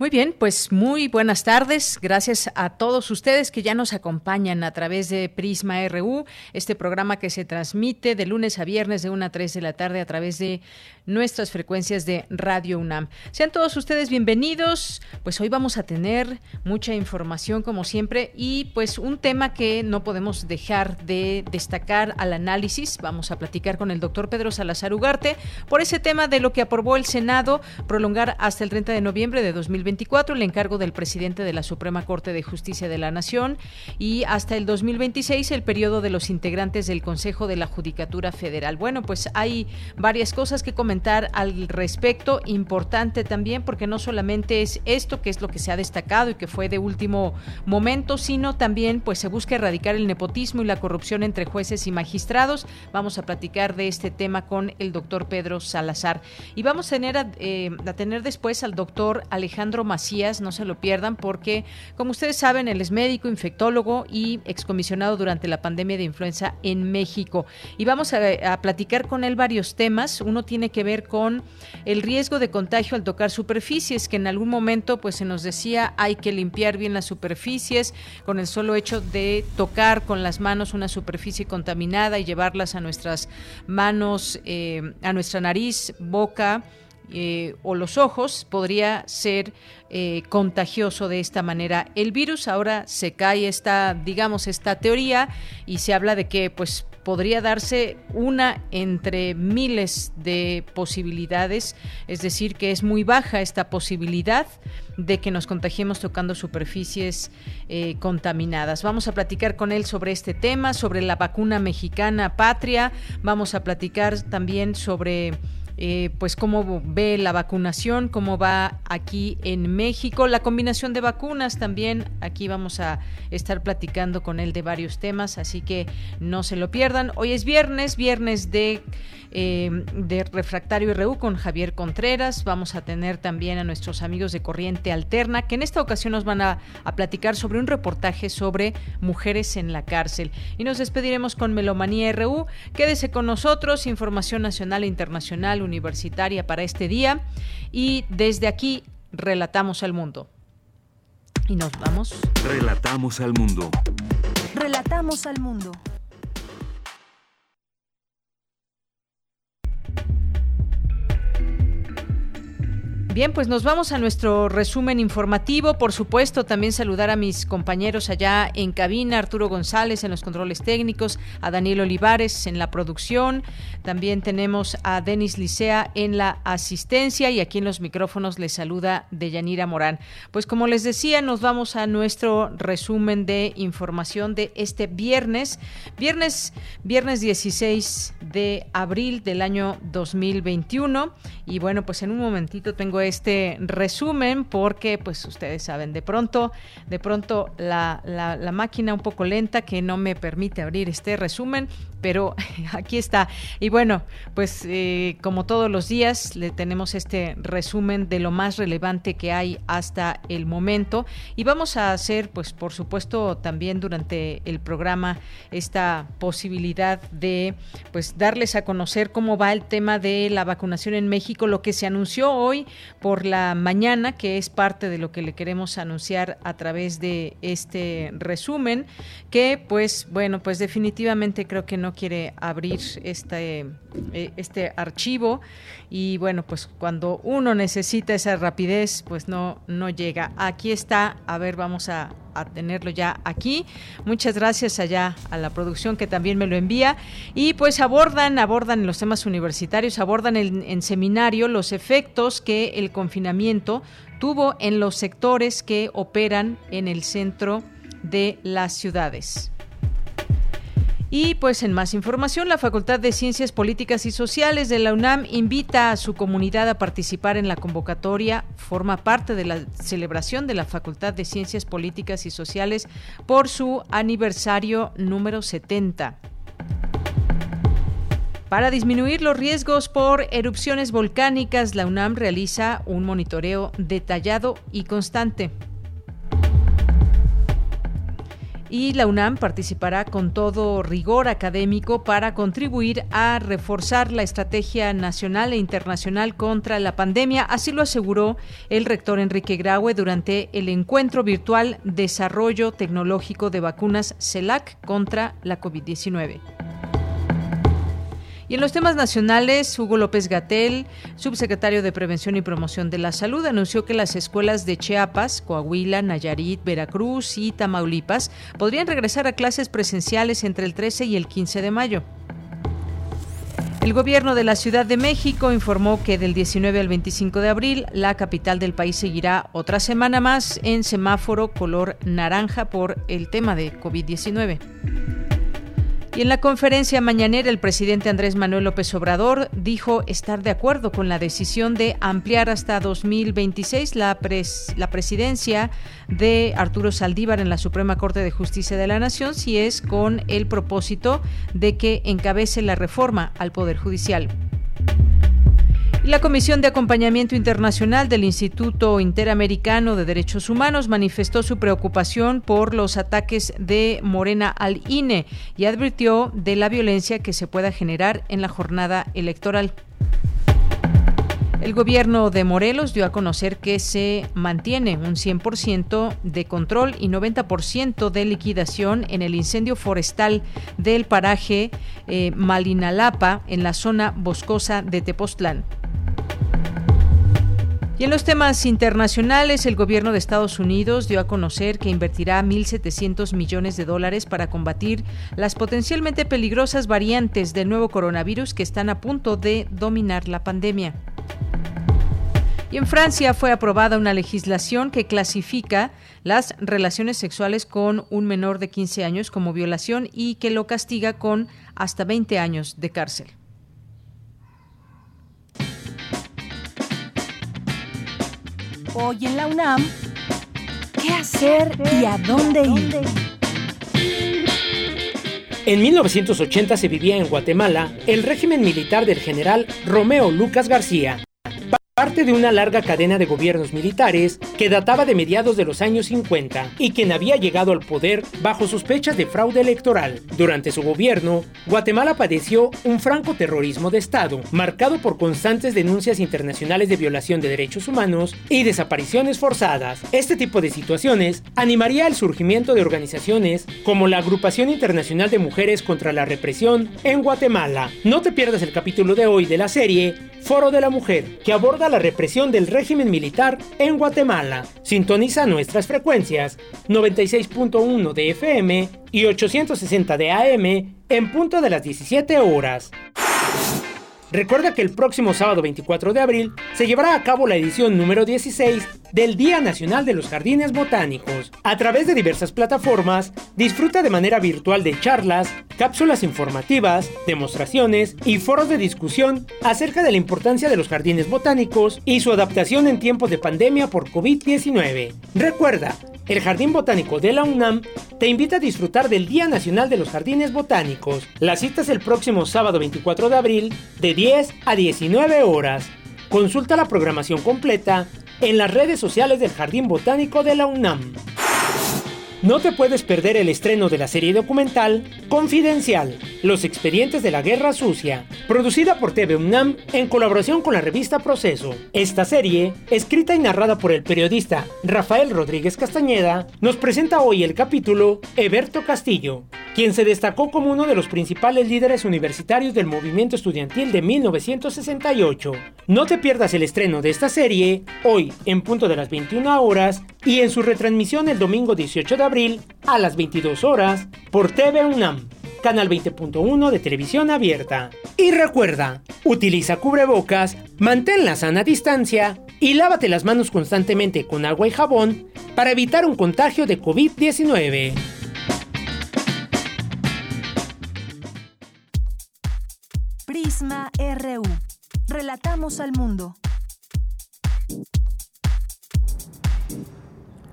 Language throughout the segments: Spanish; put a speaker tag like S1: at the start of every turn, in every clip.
S1: Muy bien, pues muy buenas tardes. Gracias a todos ustedes que ya nos acompañan a través de Prisma RU, este programa que se transmite de lunes a viernes de 1 a 3 de la tarde a través de nuestras frecuencias de Radio UNAM. Sean todos ustedes bienvenidos. Pues hoy vamos a tener mucha información como siempre y pues un tema que no podemos dejar de destacar al análisis. Vamos a platicar con el doctor Pedro Salazar Ugarte por ese tema de lo que aprobó el Senado prolongar hasta el 30 de noviembre de 2024 el encargo del presidente de la Suprema Corte de Justicia de la Nación y hasta el 2026 el periodo de los integrantes del Consejo de la Judicatura Federal. Bueno, pues hay varias cosas que comentar al respecto, importante también porque no solamente es esto que es lo que se ha destacado y que fue de último momento, sino también pues se busca erradicar el nepotismo y la corrupción entre jueces y magistrados. Vamos a platicar de este tema con el doctor Pedro Salazar y vamos a tener a, eh, tener después al doctor Alejandro Macías, no se lo pierdan porque como ustedes saben él es médico, infectólogo y excomisionado durante la pandemia de influenza en México y vamos a, a platicar con él varios temas. Uno tiene que ver con el riesgo de contagio al tocar superficies, que en algún momento pues se nos decía hay que limpiar bien las superficies con el solo hecho de tocar con las manos una superficie contaminada y llevarlas a nuestras manos, eh, a nuestra nariz, boca. Eh, o los ojos podría ser eh, contagioso de esta manera el virus ahora se cae esta digamos esta teoría y se habla de que pues podría darse una entre miles de posibilidades, es decir, que es muy baja esta posibilidad de que nos contagiemos tocando superficies eh, contaminadas. Vamos a platicar con él sobre este tema, sobre la vacuna mexicana patria, vamos a platicar también sobre eh, pues cómo ve la vacunación, cómo va aquí en México, la combinación de vacunas también. Aquí vamos a estar platicando con él de varios temas, así que no se lo pierdan. Hoy es viernes, viernes de, eh, de Refractario RU con Javier Contreras. Vamos a tener también a nuestros amigos de Corriente Alterna, que en esta ocasión nos van a, a platicar sobre un reportaje sobre mujeres en la cárcel. Y nos despediremos con Melomanía RU. Quédese con nosotros, información nacional e internacional universitaria para este día y desde aquí relatamos al mundo. Y nos vamos.
S2: Relatamos al mundo.
S3: Relatamos al mundo.
S1: Bien, pues nos vamos a nuestro resumen informativo. Por supuesto, también saludar a mis compañeros allá en cabina, Arturo González en los controles técnicos, a Daniel Olivares en la producción. También tenemos a Denis Licea en la asistencia y aquí en los micrófonos les saluda Deyanira Morán. Pues como les decía, nos vamos a nuestro resumen de información de este viernes, viernes, viernes 16 de abril del año 2021. Y bueno, pues en un momentito tengo este resumen porque pues ustedes saben, de pronto, de pronto la, la, máquina un poco lenta que no me permite abrir este resumen, pero aquí está. Y bueno, pues eh, como todos los días le tenemos este resumen de lo más relevante que hay hasta el momento y vamos a hacer pues por supuesto también durante el programa esta posibilidad de pues darles a conocer cómo va el tema de la vacunación en México, lo que se anunció hoy por la mañana, que es parte de lo que le queremos anunciar a través de este resumen, que pues bueno, pues definitivamente creo que no quiere abrir este, eh, este archivo y bueno, pues cuando uno necesita esa rapidez, pues no, no llega. Aquí está, a ver, vamos a, tenerlo ya aquí. Muchas gracias allá a la producción que también me lo envía. Y pues abordan, abordan los temas universitarios, abordan en seminario los efectos que el confinamiento tuvo en los sectores que operan en el centro de las ciudades. Y pues en más información, la Facultad de Ciencias Políticas y Sociales de la UNAM invita a su comunidad a participar en la convocatoria, forma parte de la celebración de la Facultad de Ciencias Políticas y Sociales por su aniversario número 70. Para disminuir los riesgos por erupciones volcánicas, la UNAM realiza un monitoreo detallado y constante y la UNAM participará con todo rigor académico para contribuir a reforzar la estrategia nacional e internacional contra la pandemia, así lo aseguró el rector Enrique Graue durante el encuentro virtual Desarrollo Tecnológico de Vacunas CELAC contra la COVID-19. Y en los temas nacionales, Hugo López Gatel, subsecretario de Prevención y Promoción de la Salud, anunció que las escuelas de Chiapas, Coahuila, Nayarit, Veracruz y Tamaulipas podrían regresar a clases presenciales entre el 13 y el 15 de mayo. El gobierno de la Ciudad de México informó que del 19 al 25 de abril la capital del país seguirá otra semana más en semáforo color naranja por el tema de COVID-19. Y en la conferencia mañanera, el presidente Andrés Manuel López Obrador dijo estar de acuerdo con la decisión de ampliar hasta 2026 la, la presidencia de Arturo Saldívar en la Suprema Corte de Justicia de la Nación, si es con el propósito de que encabece la reforma al Poder Judicial. La Comisión de Acompañamiento Internacional del Instituto Interamericano de Derechos Humanos manifestó su preocupación por los ataques de Morena al INE y advirtió de la violencia que se pueda generar en la jornada electoral. El gobierno de Morelos dio a conocer que se mantiene un 100% de control y 90% de liquidación en el incendio forestal del paraje eh, Malinalapa en la zona boscosa de Tepoztlán. Y en los temas internacionales, el gobierno de Estados Unidos dio a conocer que invertirá 1.700 millones de dólares para combatir las potencialmente peligrosas variantes del nuevo coronavirus que están a punto de dominar la pandemia. Y en Francia fue aprobada una legislación que clasifica las relaciones sexuales con un menor de 15 años como violación y que lo castiga con hasta 20 años de cárcel.
S3: Hoy en la UNAM, ¿qué hacer y a dónde ir?
S4: En 1980 se vivía en Guatemala el régimen militar del general Romeo Lucas García, parte de una larga cadena de gobiernos militares que databa de mediados de los años 50 y quien había llegado al poder bajo sospechas de fraude electoral. Durante su gobierno, Guatemala padeció un franco terrorismo de Estado, marcado por constantes denuncias internacionales de violación de derechos humanos y desapariciones forzadas. Este tipo de situaciones animaría el surgimiento de organizaciones como la Agrupación Internacional de Mujeres contra la Represión en Guatemala. No te pierdas el capítulo de hoy de la serie Foro de la Mujer, que aborda la represión del régimen militar en Guatemala. Sintoniza nuestras frecuencias 96.1 de FM y 860 de AM en punto de las 17 horas. Recuerda que el próximo sábado 24 de abril se llevará a cabo la edición número 16 del Día Nacional de los Jardines Botánicos. A través de diversas plataformas, disfruta de manera virtual de charlas, cápsulas informativas, demostraciones y foros de discusión acerca de la importancia de los jardines botánicos y su adaptación en tiempos de pandemia por COVID-19. Recuerda, el Jardín Botánico de la UNAM te invita a disfrutar del Día Nacional de los Jardines Botánicos. La cita es el próximo sábado 24 de abril de 10 a 19 horas. Consulta la programación completa en las redes sociales del Jardín Botánico de la UNAM. No te puedes perder el estreno de la serie documental Confidencial, Los expedientes de la Guerra Sucia, producida por TV UNAM en colaboración con la revista Proceso. Esta serie, escrita y narrada por el periodista Rafael Rodríguez Castañeda, nos presenta hoy el capítulo Eberto Castillo, quien se destacó como uno de los principales líderes universitarios del movimiento estudiantil de 1968. No te pierdas el estreno de esta serie, hoy en punto de las 21 horas, y en su retransmisión el domingo 18 de abril a las 22 horas por TV UNAM, canal 20.1 de televisión abierta. Y recuerda, utiliza cubrebocas, mantén la sana distancia y lávate las manos constantemente con agua y jabón para evitar un contagio de COVID-19.
S3: Prisma RU. Relatamos al mundo.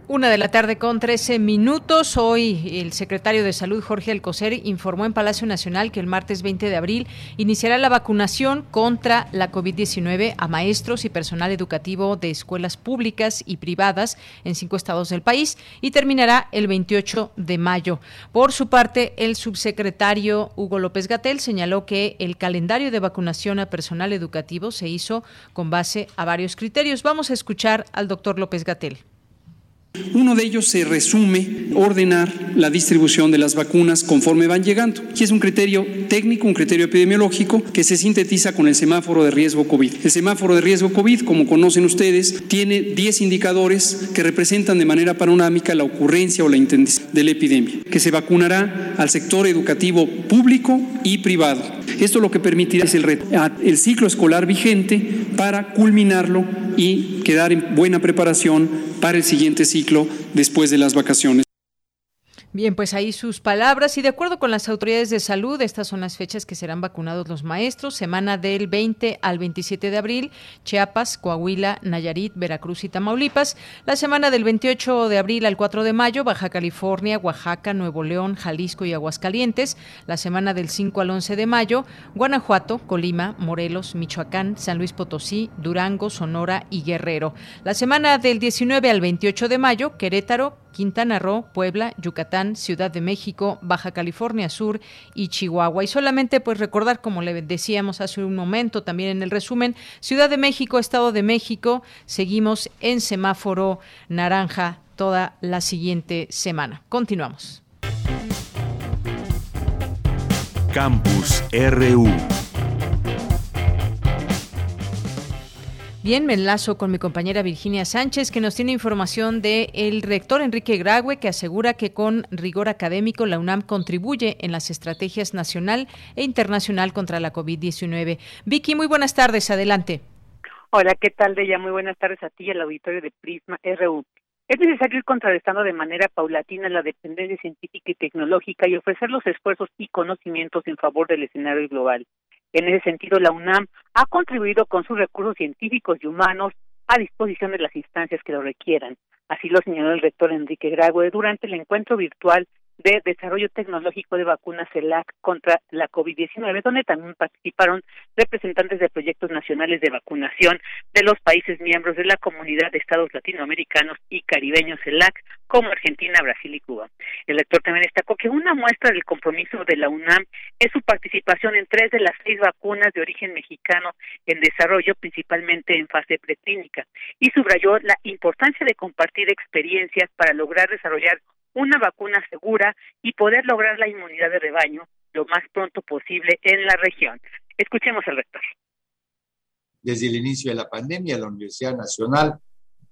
S1: Una de la tarde con 13 minutos. Hoy el secretario de Salud, Jorge Alcocer, informó en Palacio Nacional que el martes 20 de abril iniciará la vacunación contra la COVID-19 a maestros y personal educativo de escuelas públicas y privadas en cinco estados del país y terminará el 28 de mayo. Por su parte, el subsecretario Hugo López Gatel señaló que el calendario de vacunación a personal educativo se hizo con base a varios criterios. Vamos a escuchar al doctor López Gatel.
S5: Uno de ellos se resume ordenar la distribución de las vacunas conforme van llegando. Y es un criterio técnico, un criterio epidemiológico que se sintetiza con el semáforo de riesgo COVID. El semáforo de riesgo COVID, como conocen ustedes, tiene 10 indicadores que representan de manera panorámica la ocurrencia o la intensidad de la epidemia, que se vacunará al sector educativo público y privado. Esto lo que permitirá es el, el ciclo escolar vigente para culminarlo y quedar en buena preparación para el siguiente ciclo después de las vacaciones.
S1: Bien, pues ahí sus palabras. Y de acuerdo con las autoridades de salud, estas son las fechas que serán vacunados los maestros, semana del 20 al 27 de abril, Chiapas, Coahuila, Nayarit, Veracruz y Tamaulipas, la semana del 28 de abril al 4 de mayo, Baja California, Oaxaca, Nuevo León, Jalisco y Aguascalientes, la semana del 5 al 11 de mayo, Guanajuato, Colima, Morelos, Michoacán, San Luis Potosí, Durango, Sonora y Guerrero. La semana del 19 al 28 de mayo, Querétaro, Quintana Roo, Puebla, Yucatán, Ciudad de México, Baja California Sur y Chihuahua. Y solamente pues recordar, como le decíamos hace un momento también en el resumen, Ciudad de México, Estado de México, seguimos en semáforo naranja toda la siguiente semana. Continuamos.
S2: Campus RU.
S1: Bien, me enlazo con mi compañera Virginia Sánchez, que nos tiene información del el rector Enrique Graue, que asegura que con rigor académico la UNAM contribuye en las estrategias nacional e internacional contra la COVID-19. Vicky, muy buenas tardes, adelante.
S6: Hola, ¿qué tal, Deya? Muy buenas tardes a ti y al auditorio de Prisma RU. Es necesario ir contrarrestando de manera paulatina la dependencia científica y tecnológica y ofrecer los esfuerzos y conocimientos en favor del escenario global. En ese sentido, la UNAM ha contribuido con sus recursos científicos y humanos a disposición de las instancias que lo requieran. Así lo señaló el rector Enrique Grague durante el encuentro virtual de Desarrollo Tecnológico de Vacunas CELAC contra la COVID-19, donde también participaron representantes de proyectos nacionales de vacunación de los países miembros de la Comunidad de Estados Latinoamericanos y Caribeños CELAC, como Argentina, Brasil y Cuba. El rector también destacó que una muestra del compromiso de la UNAM es su participación en tres de las seis vacunas de origen mexicano en desarrollo, principalmente en fase preclínica, y subrayó la importancia de compartir experiencias para lograr desarrollar una vacuna segura y poder lograr la inmunidad de rebaño lo más pronto posible en la región. Escuchemos al rector.
S7: Desde el inicio de la pandemia, la Universidad Nacional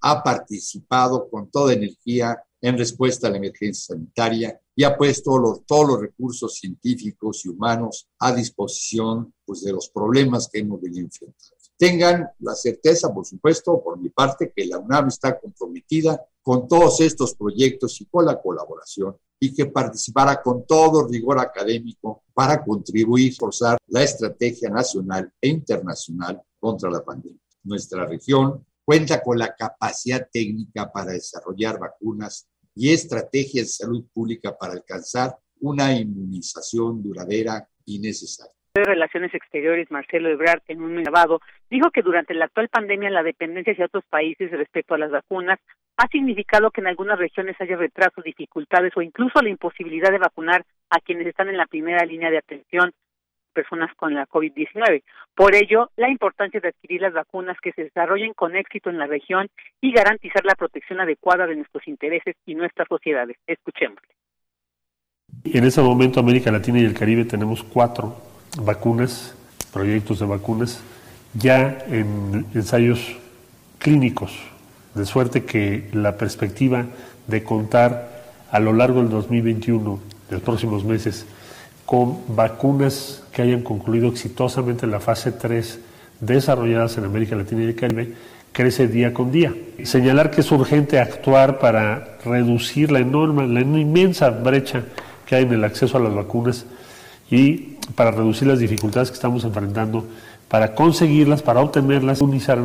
S7: ha participado con toda energía en respuesta a la emergencia sanitaria y ha puesto todos los recursos científicos y humanos a disposición pues, de los problemas que hemos venido enfrentando. Tengan la certeza, por supuesto, por mi parte, que la UNAM está comprometida con todos estos proyectos y con la colaboración y que participara con todo rigor académico para contribuir a forzar la estrategia nacional e internacional contra la pandemia. Nuestra región cuenta con la capacidad técnica para desarrollar vacunas y estrategias de salud pública para alcanzar una inmunización duradera y necesaria
S6: de Relaciones Exteriores, Marcelo Ebrard, en un grabado, dijo que durante la actual pandemia la dependencia hacia otros países respecto a las vacunas ha significado que en algunas regiones haya retrasos, dificultades o incluso la imposibilidad de vacunar a quienes están en la primera línea de atención personas con la COVID-19. Por ello, la importancia de adquirir las vacunas que se desarrollen con éxito en la región y garantizar la protección adecuada de nuestros intereses y nuestras sociedades. Escuchemos.
S8: En ese momento América Latina y el Caribe tenemos cuatro vacunas, proyectos de vacunas, ya en ensayos clínicos, de suerte que la perspectiva de contar a lo largo del 2021, de los próximos meses, con vacunas que hayan concluido exitosamente la fase 3 desarrolladas en América Latina y el Caribe, crece día con día. Señalar que es urgente actuar para reducir la enorme, la inmensa brecha que hay en el acceso a las vacunas y para reducir las dificultades que estamos enfrentando, para conseguirlas, para obtenerlas, unizar.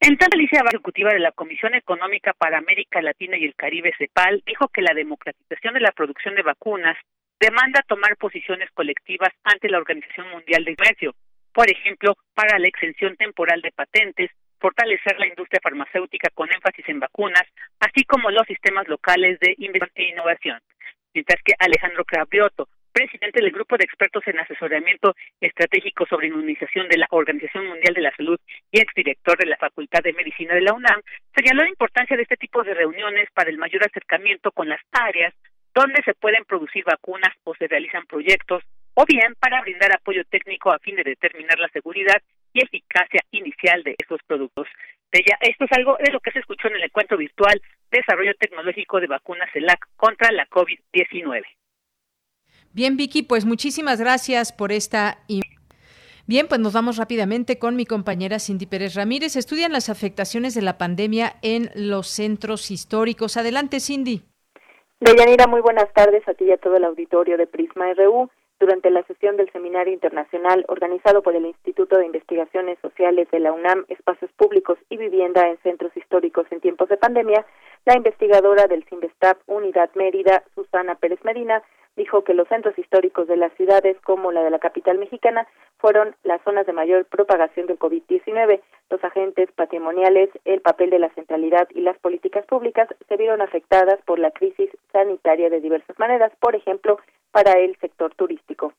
S6: En tal Alicia ejecutiva de la Comisión Económica para América Latina y el Caribe, CEPAL, dijo que la democratización de la producción de vacunas demanda tomar posiciones colectivas ante la Organización Mundial de Comercio, por ejemplo, para la exención temporal de patentes, fortalecer la industria farmacéutica con énfasis en vacunas, así como los sistemas locales de investigación e innovación. Mientras que Alejandro Crabrioto, presidente del Grupo de Expertos en Asesoramiento Estratégico sobre Inmunización de la Organización Mundial de la Salud y exdirector de la Facultad de Medicina de la UNAM, señaló la importancia de este tipo de reuniones para el mayor acercamiento con las áreas donde se pueden producir vacunas o se realizan proyectos, o bien para brindar apoyo técnico a fin de determinar la seguridad y eficacia inicial de estos productos. esto es algo de lo que se escuchó en el encuentro virtual Desarrollo Tecnológico de Vacunas CELAC contra la COVID-19.
S1: Bien, Vicky, pues muchísimas gracias por esta Bien, pues nos vamos rápidamente con mi compañera Cindy Pérez Ramírez. Estudian las afectaciones de la pandemia en los centros históricos. Adelante, Cindy.
S9: Deyanira, muy buenas tardes a ti y a todo el auditorio de Prisma RU. Durante la sesión del Seminario Internacional organizado por el Instituto de Investigaciones Sociales de la UNAM, Espacios Públicos y Vivienda en Centros Históricos en tiempos de pandemia, la investigadora del CIMBESTAP Unidad Mérida, Susana Pérez Medina, dijo que los centros históricos de las ciudades como la de la capital mexicana fueron las zonas de mayor propagación del COVID-19. Los agentes patrimoniales, el papel de la centralidad y las políticas públicas se vieron afectadas por la crisis sanitaria de diversas maneras, por ejemplo, para el sector turístico.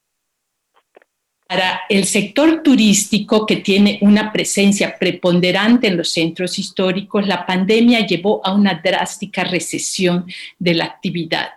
S10: Para el sector turístico que tiene una presencia preponderante en los centros históricos, la pandemia llevó a una drástica recesión de la actividad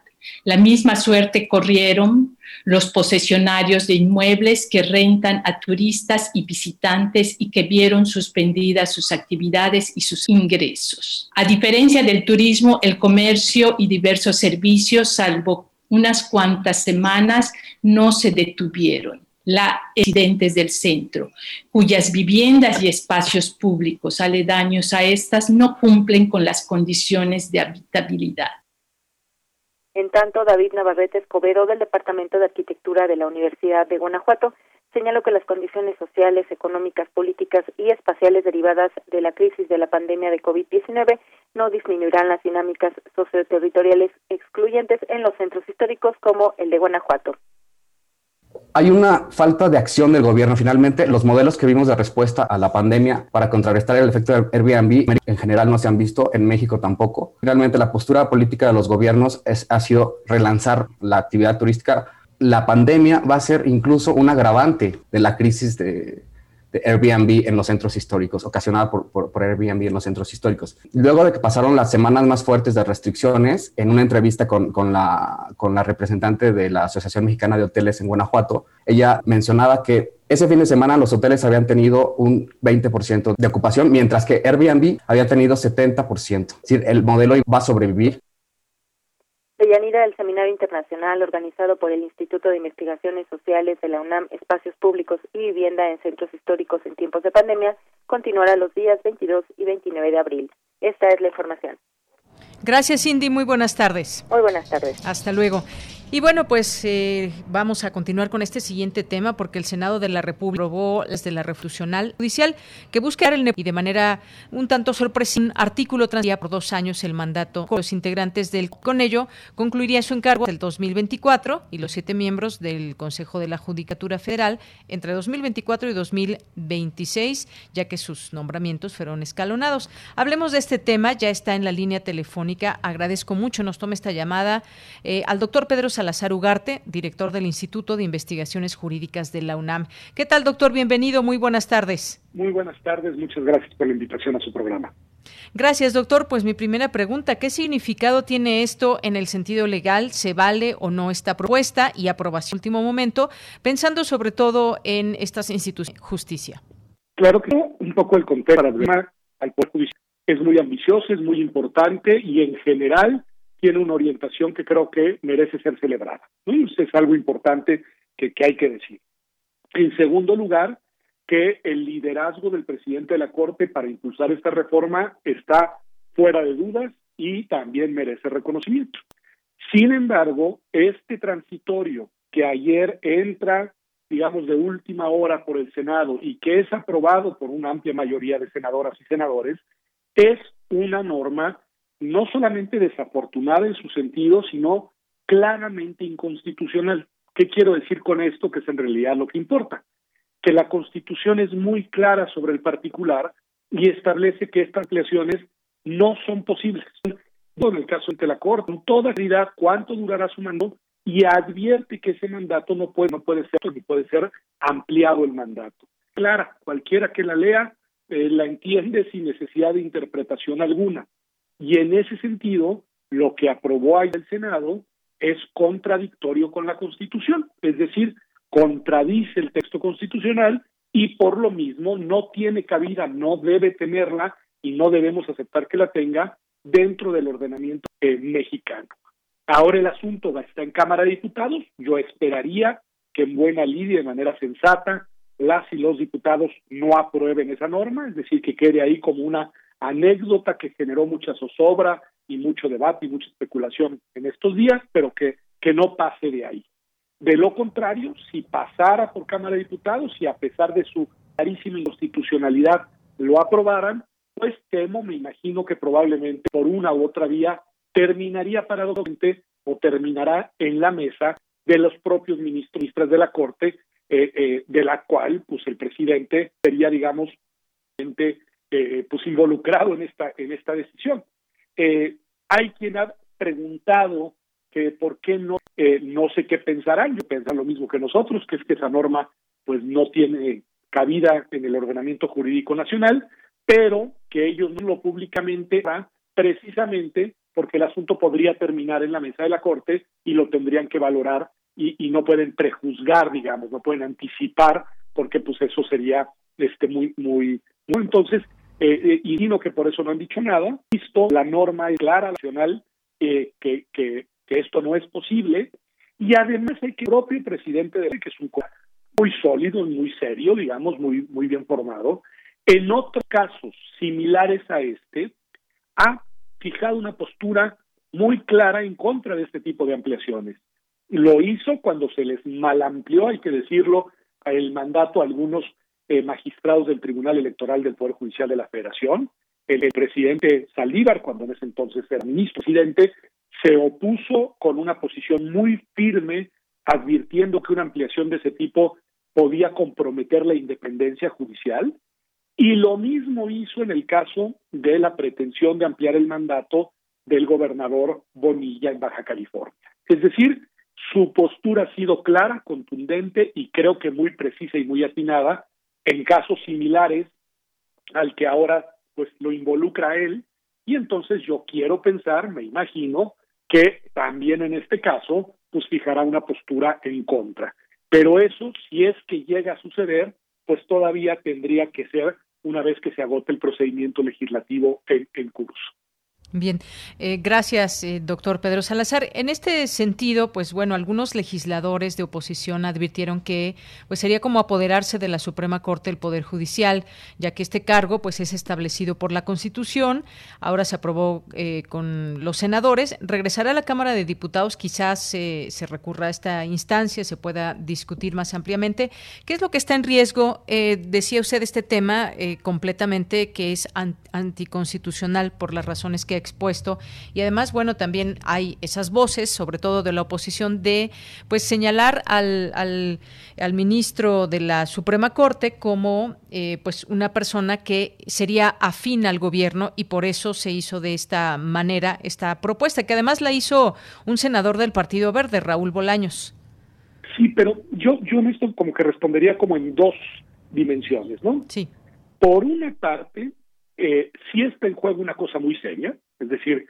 S10: la misma suerte corrieron los posesionarios de inmuebles que rentan a turistas y visitantes y que vieron suspendidas sus actividades y sus ingresos. A diferencia del turismo, el comercio y diversos servicios, salvo unas cuantas semanas, no se detuvieron la residentes del centro, cuyas viviendas y espacios públicos aledaños a estas no cumplen con las condiciones de habitabilidad.
S9: En tanto, David Navarrete Escobedo, del Departamento de Arquitectura de la Universidad de Guanajuato, señaló que las condiciones sociales, económicas, políticas y espaciales derivadas de la crisis de la pandemia de COVID-19 no disminuirán las dinámicas socioterritoriales excluyentes en los centros históricos como el de Guanajuato
S11: hay una falta de acción del gobierno. Finalmente, los modelos que vimos de respuesta a la pandemia para contrarrestar el efecto de Airbnb en general no se han visto, en México tampoco. Finalmente, la postura política de los gobiernos es, ha sido relanzar la actividad turística. La pandemia va a ser incluso un agravante de la crisis de, Airbnb en los centros históricos, ocasionada por, por, Airbnb en los centros históricos. Luego de que pasaron las semanas más fuertes de restricciones, en una entrevista con, con, la, con la representante de la Asociación Mexicana de Hoteles en Guanajuato, ella mencionaba que ese fin de semana los hoteles habían tenido un 20% de ocupación, mientras que Airbnb había tenido 70%. Es decir, el modelo va a sobrevivir
S9: Deyanira, el Seminario Internacional organizado por el Instituto de Investigaciones Sociales de la UNAM, Espacios Públicos y Vivienda en Centros Históricos en tiempos de pandemia, continuará los días 22 y 29 de abril. Esta es la información.
S1: Gracias, Cindy. Muy buenas tardes.
S9: Muy buenas tardes.
S1: Hasta luego. Y bueno, pues eh, vamos a continuar con este siguiente tema porque el Senado de la República aprobó desde la refusional judicial que busca el y de manera un tanto sorpresiva un artículo transía por dos años el mandato con los integrantes del con ello concluiría su encargo el 2024 y los siete miembros del Consejo de la Judicatura Federal entre 2024 y 2026 ya que sus nombramientos fueron escalonados. Hablemos de este tema, ya está en la línea telefónica. Agradezco mucho nos tome esta llamada eh, al doctor Pedro Salazar Ugarte, director del Instituto de Investigaciones Jurídicas de la UNAM. ¿Qué tal, doctor? Bienvenido, muy buenas tardes.
S12: Muy buenas tardes, muchas gracias por la invitación a su programa.
S1: Gracias, doctor. Pues mi primera pregunta, ¿qué significado tiene esto en el sentido legal? ¿Se vale o no esta propuesta y aprobación en último momento, pensando sobre todo en estas instituciones de justicia?
S12: Claro que un poco el contexto para al Poder Judicial es muy ambicioso, es muy importante y en general tiene una orientación que creo que merece ser celebrada. Eso es algo importante que, que hay que decir. En segundo lugar, que el liderazgo del presidente de la Corte para impulsar esta reforma está fuera de dudas y también merece reconocimiento. Sin embargo, este transitorio que ayer entra, digamos, de última hora por el Senado y que es aprobado por una amplia mayoría de senadoras y senadores, es una norma no solamente desafortunada en su sentido, sino claramente inconstitucional. ¿Qué quiero decir con esto? Que es en realidad lo que importa. Que la Constitución es muy clara sobre el particular y establece que estas ampliaciones no son posibles. En el caso de la Corte, en toda realidad, cuánto durará su mandato y advierte que ese mandato no puede, no puede ser ni puede ser ampliado el mandato. Clara, cualquiera que la lea eh, la entiende sin necesidad de interpretación alguna. Y en ese sentido, lo que aprobó ahí el Senado es contradictorio con la Constitución, es decir, contradice el texto constitucional y por lo mismo no tiene cabida, no debe tenerla y no debemos aceptar que la tenga dentro del ordenamiento eh, mexicano. Ahora el asunto va a estar en Cámara de Diputados. Yo esperaría que en buena lidia, de manera sensata, las y los diputados no aprueben esa norma, es decir, que quede ahí como una anécdota que generó mucha zozobra y mucho debate y mucha especulación en estos días, pero que, que no pase de ahí. De lo contrario, si pasara por Cámara de Diputados y a pesar de su clarísima inconstitucionalidad lo aprobaran, pues temo, me imagino que probablemente por una u otra vía terminaría paradójicamente o terminará en la mesa de los propios ministros de la Corte, eh, eh, de la cual pues el presidente sería, digamos, eh, pues involucrado en esta en esta decisión. hay quien ha preguntado que por qué no no sé qué pensarán, yo pienso lo mismo que nosotros, que es que esa norma pues no tiene cabida en el ordenamiento jurídico nacional, pero que ellos no lo públicamente precisamente porque el asunto podría terminar en la mesa de la Corte y lo tendrían que valorar y, no pueden prejuzgar, digamos, no pueden anticipar, porque pues eso sería este muy, muy entonces, eh, eh, y digo que por eso no han dicho nada, visto la norma clara nacional eh, que, que, que esto no es posible, y además hay que el propio presidente de que es un muy sólido, muy serio, digamos, muy, muy bien formado, en otros casos similares a este, ha fijado una postura muy clara en contra de este tipo de ampliaciones. Lo hizo cuando se les malamplió, hay que decirlo, el mandato a algunos eh, magistrados del Tribunal Electoral del Poder Judicial de la Federación. El, presidente Saldívar, cuando en ese entonces era ministro presidente, se opuso con una posición muy firme, advirtiendo que una ampliación de ese tipo podía comprometer la independencia judicial y lo mismo hizo en el caso de la pretensión de ampliar el mandato del gobernador Bonilla en Baja California. Es decir, su postura ha sido clara, contundente y creo que muy precisa y muy atinada en casos similares al que ahora pues lo involucra él y entonces yo quiero pensar, me imagino que también en este caso pues fijará una postura en contra. Pero eso si es que llega a suceder, pues todavía tendría que ser una vez que se agote el procedimiento legislativo en, en curso.
S1: Bien, eh, gracias, eh, doctor Pedro Salazar. En este sentido, pues bueno, algunos legisladores de oposición advirtieron que pues sería como apoderarse de la Suprema Corte del Poder Judicial, ya que este cargo pues es establecido por la Constitución. Ahora se aprobó eh, con los senadores. Regresará a la Cámara de Diputados, quizás se recurra a esta instancia, se pueda discutir más ampliamente. ¿Qué es lo que está en riesgo? decía usted este tema completamente que es anticonstitucional por las razones que expuesto. Y además bueno también hay esas voces sobre todo de la oposición de pues señalar al, al, ministro de la Suprema Corte como eh, pues una persona que sería afín al gobierno y por eso se hizo de esta manera esta propuesta que además la hizo un senador del Partido Verde Raúl Bolaños.
S12: Sí pero yo yo en esto como que respondería como en dos dimensiones no
S1: sí.
S12: Por una parte eh, si está en juego una cosa muy seria, es decir,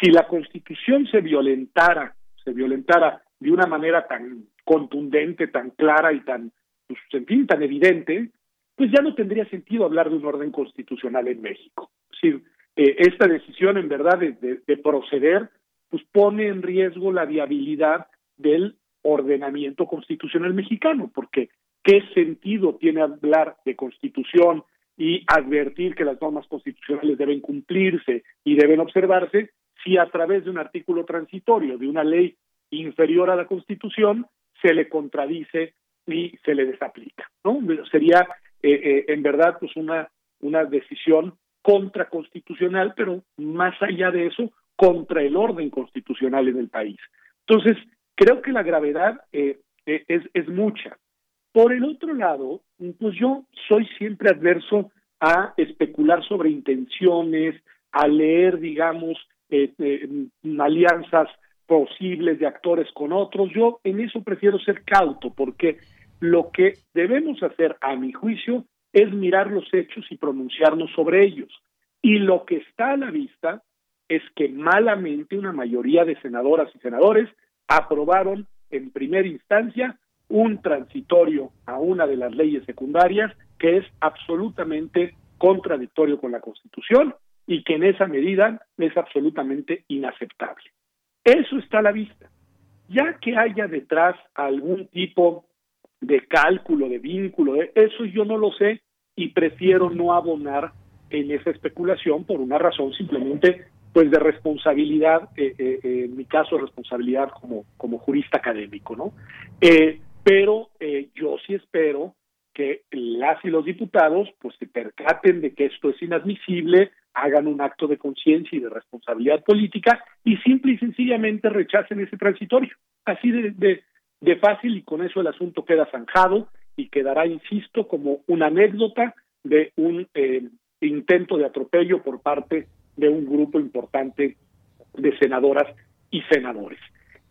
S12: si la Constitución se violentara, se violentara de una manera tan contundente, tan clara y tan, pues, en fin, tan evidente, pues ya no tendría sentido hablar de un orden constitucional en México. Es decir, eh, esta decisión, en verdad, de, de proceder, pues pone en riesgo la viabilidad del ordenamiento constitucional mexicano, porque ¿qué sentido tiene hablar de constitución, y advertir que las normas constitucionales deben cumplirse y deben observarse si a través de un artículo transitorio de una ley inferior a la Constitución se le contradice y se le desaplica, ¿no? Sería eh, eh, en verdad pues una una decisión contraconstitucional, pero más allá de eso, contra el orden constitucional en el país. Entonces, creo que la gravedad eh, eh, es, es mucha. Por el otro lado, pues yo soy siempre adverso a especular sobre intenciones, a leer, digamos, eh, alianzas posibles de actores con otros. Yo en eso prefiero ser cauto, porque lo que debemos hacer, a mi juicio, es mirar los hechos y pronunciarnos sobre ellos. Y lo que está a la vista es que malamente una mayoría de senadoras y senadores aprobaron en primera instancia un transitorio a una de las leyes secundarias que es absolutamente contradictorio con la Constitución y que en esa medida es absolutamente inaceptable. Eso está a la vista. Ya que haya detrás algún tipo de cálculo, de vínculo, de eso yo no lo sé y prefiero no abonar en esa especulación por una razón simplemente pues de responsabilidad, eh, eh, eh, en mi caso responsabilidad como, como jurista académico, ¿no? Pero yo sí espero que las y los diputados pues se percaten de que esto es inadmisible, hagan un acto de conciencia y de responsabilidad política y simple y sencillamente rechacen ese transitorio. Así de, de fácil y con eso el asunto queda zanjado y quedará, insisto, como una anécdota de un intento de atropello por parte de un grupo importante de senadoras y senadores.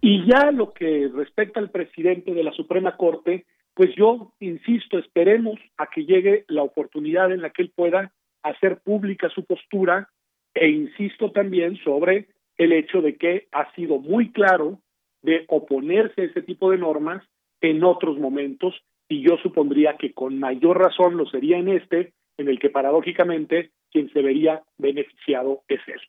S12: Y ya lo que respecta al presidente de la Suprema Corte, pues yo insisto, esperemos a que llegue la oportunidad en la que él pueda hacer pública su postura e insisto también sobre el hecho de que ha sido muy claro de oponerse a ese tipo de normas en otros momentos y yo supondría que con mayor razón lo sería en este, en el que paradójicamente quien se vería beneficiado es él.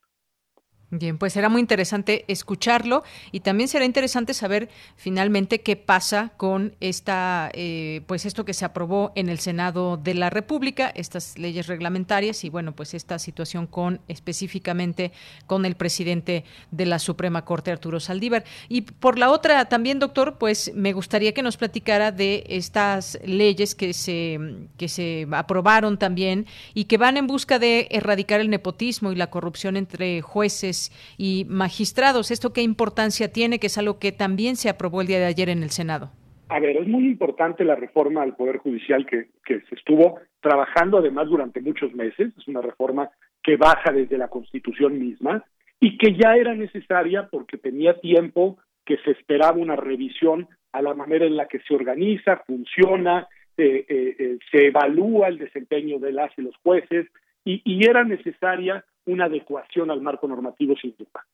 S1: Bien, pues será muy interesante escucharlo y también será interesante saber finalmente qué pasa con esta, eh, pues esto que se aprobó en el Senado de la República, estas leyes reglamentarias y bueno, pues esta situación con específicamente con el presidente de la Suprema Corte, Arturo Saldívar. Y por la otra también, doctor, pues me gustaría que nos platicara de estas leyes que se que se aprobaron también y que van en busca de erradicar el nepotismo y la corrupción entre jueces y magistrados. ¿Esto qué importancia tiene? Que es algo que también se aprobó el día de ayer en el Senado.
S12: A ver, es muy importante la reforma al Poder Judicial que, que se estuvo trabajando además durante muchos meses. Es una reforma que baja desde la Constitución misma y que ya era necesaria porque tenía tiempo que se esperaba una revisión a la manera en la que se organiza, funciona, eh, eh, eh, se evalúa el desempeño de las y los jueces y, y era necesaria una adecuación al marco normativo sin duda.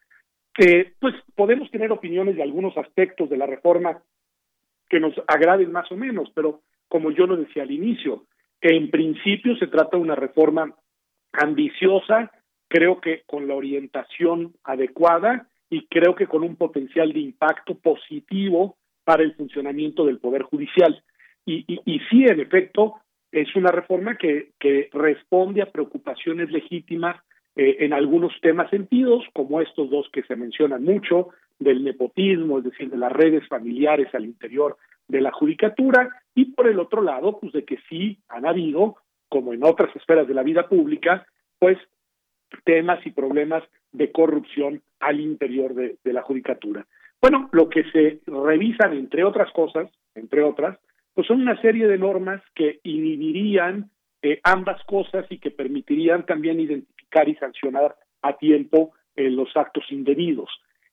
S12: Eh, pues podemos tener opiniones de algunos aspectos de la reforma que nos agraden más o menos, pero como yo lo decía al inicio, en principio se trata de una reforma ambiciosa, creo que con la orientación adecuada y creo que con un potencial de impacto positivo para el funcionamiento del Poder Judicial. Y, y, y sí, en efecto, es una reforma que, que responde a preocupaciones legítimas eh, en algunos temas sentidos, como estos dos que se mencionan mucho, del nepotismo, es decir, de las redes familiares al interior de la judicatura, y por el otro lado, pues de que sí han habido, como en otras esferas de la vida pública, pues temas y problemas de corrupción al interior de, la judicatura. Bueno, lo que se revisan, entre otras cosas, entre otras, pues son una serie de normas que inhibirían eh, ambas cosas y que permitirían también identificar y sancionar a tiempo eh, los actos indebidos.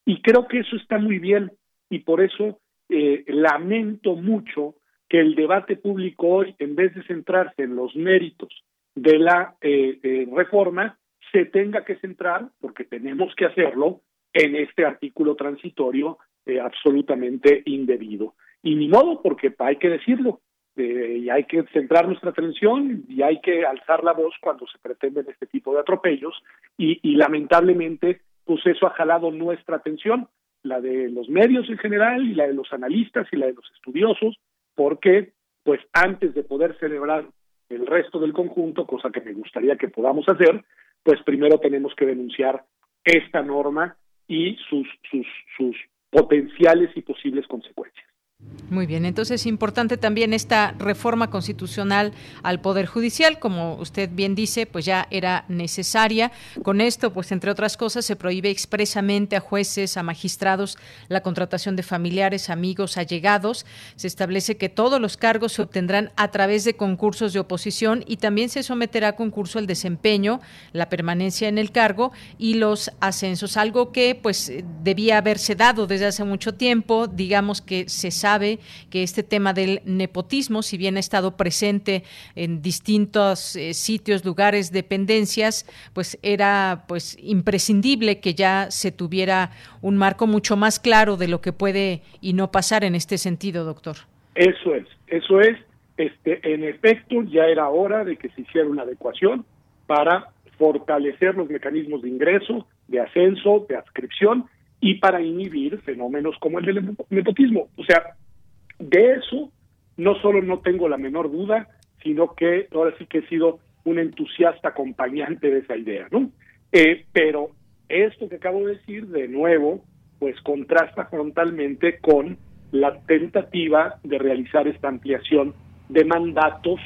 S12: Y creo que eso está muy bien y por eso eh, lamento mucho que el debate público hoy, en vez de centrarse en los méritos de la reforma, se tenga que centrar, porque tenemos que hacerlo, en este artículo transitorio absolutamente indebido. Y ni modo, porque hay que decirlo, y hay que centrar nuestra atención y hay que alzar la voz cuando se pretenden este tipo de atropellos y, y lamentablemente pues eso ha jalado nuestra atención, la de los medios en general y la de los analistas y la de los estudiosos, porque pues antes de poder celebrar el resto del conjunto, cosa que me gustaría que podamos hacer, pues primero tenemos que denunciar esta norma y sus, sus, sus potenciales y posibles consecuencias.
S1: Muy bien, entonces es importante también esta reforma constitucional al Poder Judicial, como usted bien dice, pues ya era necesaria. Con esto, pues entre otras cosas, se prohíbe expresamente a jueces, a magistrados, la contratación de familiares, amigos, allegados. Se establece que todos los cargos se obtendrán a través de concursos de oposición y también se someterá a concurso el desempeño, la permanencia en el cargo y los ascensos, algo que pues debía haberse dado desde hace mucho tiempo, digamos que se sabe que este tema del nepotismo, si bien ha estado presente en distintos eh, sitios, lugares, dependencias, pues era pues imprescindible que ya se tuviera un marco mucho más claro de lo que puede y no pasar en este sentido, doctor.
S12: Eso es, eso es. Este, en efecto, ya era hora de que se hiciera una adecuación para fortalecer los mecanismos de ingreso, de ascenso, de adscripción y para inhibir fenómenos como el del nepotismo. O sea, de eso no solo no tengo la menor duda, sino que ahora sí que he sido un entusiasta acompañante de esa idea, ¿no? Eh, pero esto que acabo de decir, de nuevo, pues contrasta frontalmente con la tentativa de realizar esta ampliación de mandatos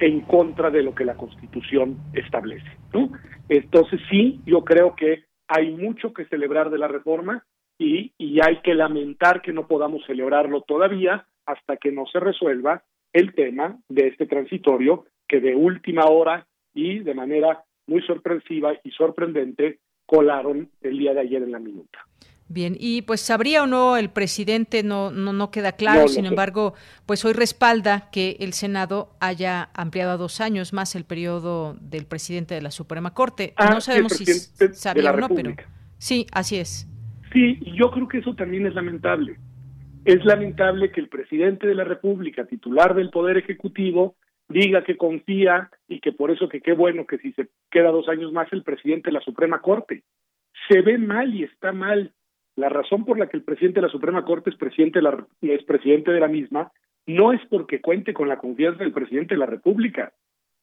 S12: en contra de lo que la Constitución establece, ¿no? Entonces sí, yo creo que hay mucho que celebrar de la reforma y, y hay que lamentar que no podamos celebrarlo todavía, hasta que no se resuelva el tema de este transitorio que de última hora y de manera muy sorpresiva y sorprendente colaron el día de ayer en la minuta.
S1: Bien, y pues sabría o no el presidente, no, no, no queda claro, sin embargo, pues hoy respalda que el Senado haya ampliado a dos años más el periodo del presidente de la Suprema Corte.
S12: Ah,
S1: no sabemos si sabía o no, pero sí, así es.
S12: Sí, y yo creo que eso también es lamentable. Es lamentable que el presidente de la República, titular del Poder Ejecutivo, diga que confía y que por eso que qué bueno que si se queda dos años más el presidente de la Suprema Corte. Se ve mal y está mal. La razón por la que el presidente de la Suprema Corte es presidente de la, es presidente de la misma no es porque cuente con la confianza del presidente de la República,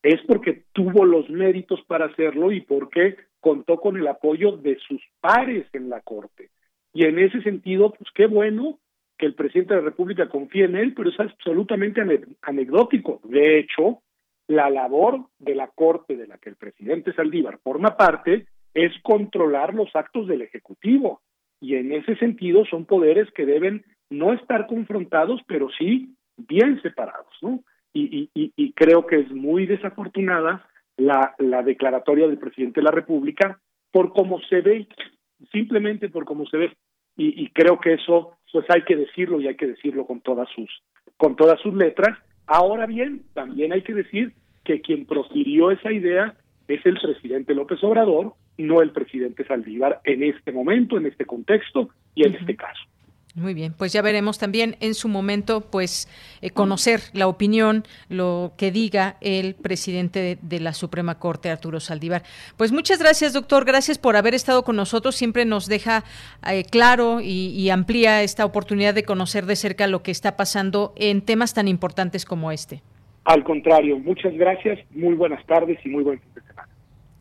S12: es porque tuvo los méritos para hacerlo y porque contó con el apoyo de sus pares en la Corte. Y en ese sentido, pues qué bueno que el presidente de la República confíe en él, pero es absolutamente anecdótico. De hecho, la labor de la Corte de la que el presidente Saldívar forma parte es controlar los actos del Ejecutivo. Y en ese sentido son poderes que deben no estar confrontados, pero sí bien separados, ¿no? Y, y, creo que es muy desafortunada la, la declaratoria del presidente de la República por cómo se ve, simplemente por cómo se ve. Y, y creo que eso pues hay que decirlo y hay que decirlo con todas sus con todas sus letras. Ahora bien, también hay que decir que quien profirió esa idea es el presidente López Obrador, no el presidente Saldívar en este momento, en este contexto y en este caso.
S1: Muy bien, pues ya veremos también en su momento, pues, eh, conocer la opinión, lo que diga el presidente de, la Suprema Corte, Arturo Saldívar. Pues muchas gracias, doctor, gracias por haber estado con nosotros. Siempre nos deja eh, claro y, y, amplía esta oportunidad de conocer de cerca lo que está pasando en temas tan importantes como este.
S12: Al contrario, muchas gracias, muy buenas tardes y muy buen fin de semana.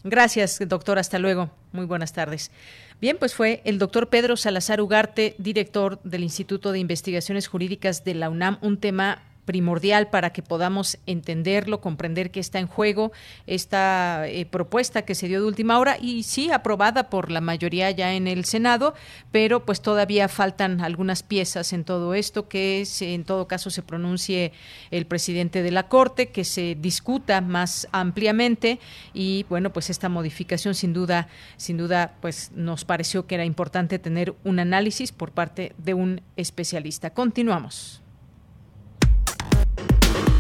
S1: Gracias, doctor, hasta luego. Muy buenas tardes. Bien, pues fue el doctor Pedro Salazar Ugarte, director del Instituto de Investigaciones Jurídicas de la UNAM, un tema primordial para que podamos entenderlo, comprender qué está en juego esta eh, propuesta que se dio de última hora y sí aprobada por la mayoría ya en el Senado, pero pues todavía faltan algunas piezas en todo esto que en todo caso se pronuncie el presidente de la Corte, que se discuta más ampliamente y bueno, pues esta modificación sin duda sin duda pues nos pareció que era importante tener un análisis por parte de un especialista. Continuamos.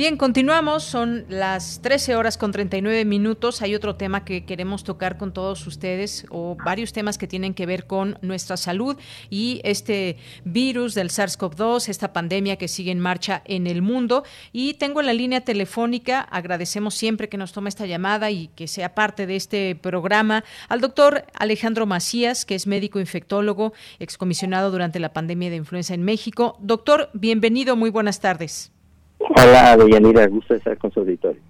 S1: Bien, continuamos. Son las 13 horas con 39 minutos. Hay otro tema que queremos tocar con todos ustedes o varios temas que tienen que ver con nuestra salud y este virus del SARS-CoV-2, esta pandemia que sigue en marcha en el mundo. Y tengo en la línea telefónica, agradecemos siempre que nos tome esta llamada y que sea parte de este programa, al doctor Alejandro Macías, que es médico infectólogo, excomisionado durante la pandemia de influenza en México. Doctor, bienvenido, muy buenas tardes.
S13: Hola, Deyanira, gusto estar con su auditorio.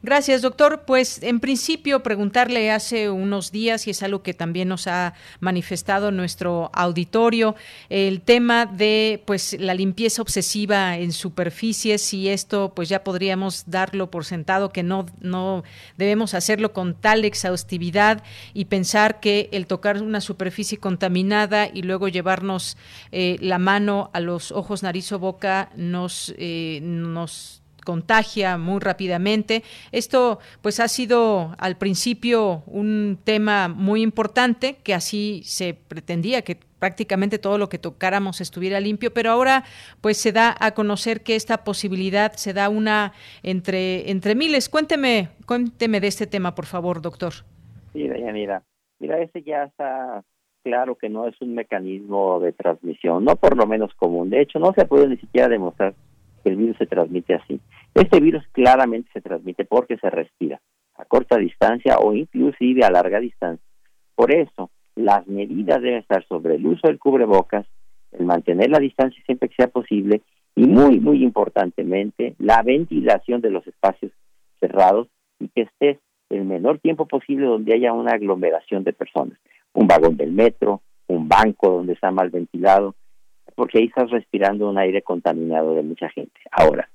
S1: Gracias, doctor. Pues en principio preguntarle hace unos días, y es algo que también nos ha manifestado nuestro auditorio, el tema de pues la limpieza obsesiva en superficies, y esto pues ya podríamos darlo por sentado que no, no debemos hacerlo con tal exhaustividad y pensar que el tocar una superficie contaminada y luego llevarnos eh, la mano a los ojos, nariz o boca nos, eh, nos contagia muy rápidamente. Esto pues ha sido al principio un tema muy importante que así se pretendía que prácticamente todo lo que tocáramos estuviera limpio, pero ahora pues se da a conocer que esta posibilidad se da una entre entre miles. Cuénteme, cuénteme de este tema, por favor, doctor.
S13: Sí, mira, mira, ese ya está claro que no es un mecanismo de transmisión, no por lo menos común. De hecho, no se puede ni siquiera demostrar que el virus se transmite así. Este virus claramente se transmite porque se respira a corta distancia o inclusive a larga distancia. Por eso, las medidas deben estar sobre el uso del cubrebocas, el mantener la distancia siempre que sea posible y muy, muy importantemente, la ventilación de los espacios cerrados y que estés el menor tiempo posible donde haya una aglomeración de personas. Un vagón del metro, un banco donde está mal ventilado, porque ahí estás respirando un aire contaminado de mucha gente. Ahora,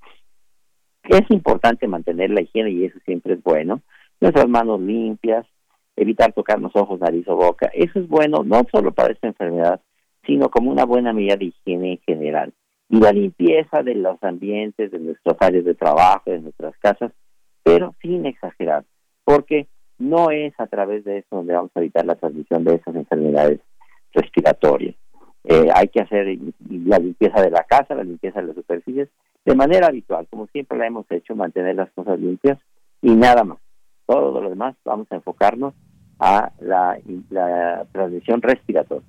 S13: es importante mantener la higiene y eso siempre es bueno. Nuestras manos limpias, evitar tocarnos ojos, nariz o boca. Eso es bueno no solo para esta enfermedad, sino como una buena medida de higiene en general. Y la limpieza de los ambientes, de nuestros áreas de trabajo, de nuestras casas, pero sin exagerar, porque no es a través de eso donde vamos a evitar la transmisión de esas enfermedades respiratorias. Eh, hay que hacer la limpieza de la casa, la limpieza de las superficies, de manera habitual, como siempre la hemos hecho, mantener las cosas limpias y nada más. Todo lo demás vamos a enfocarnos a la, transmisión respiratoria.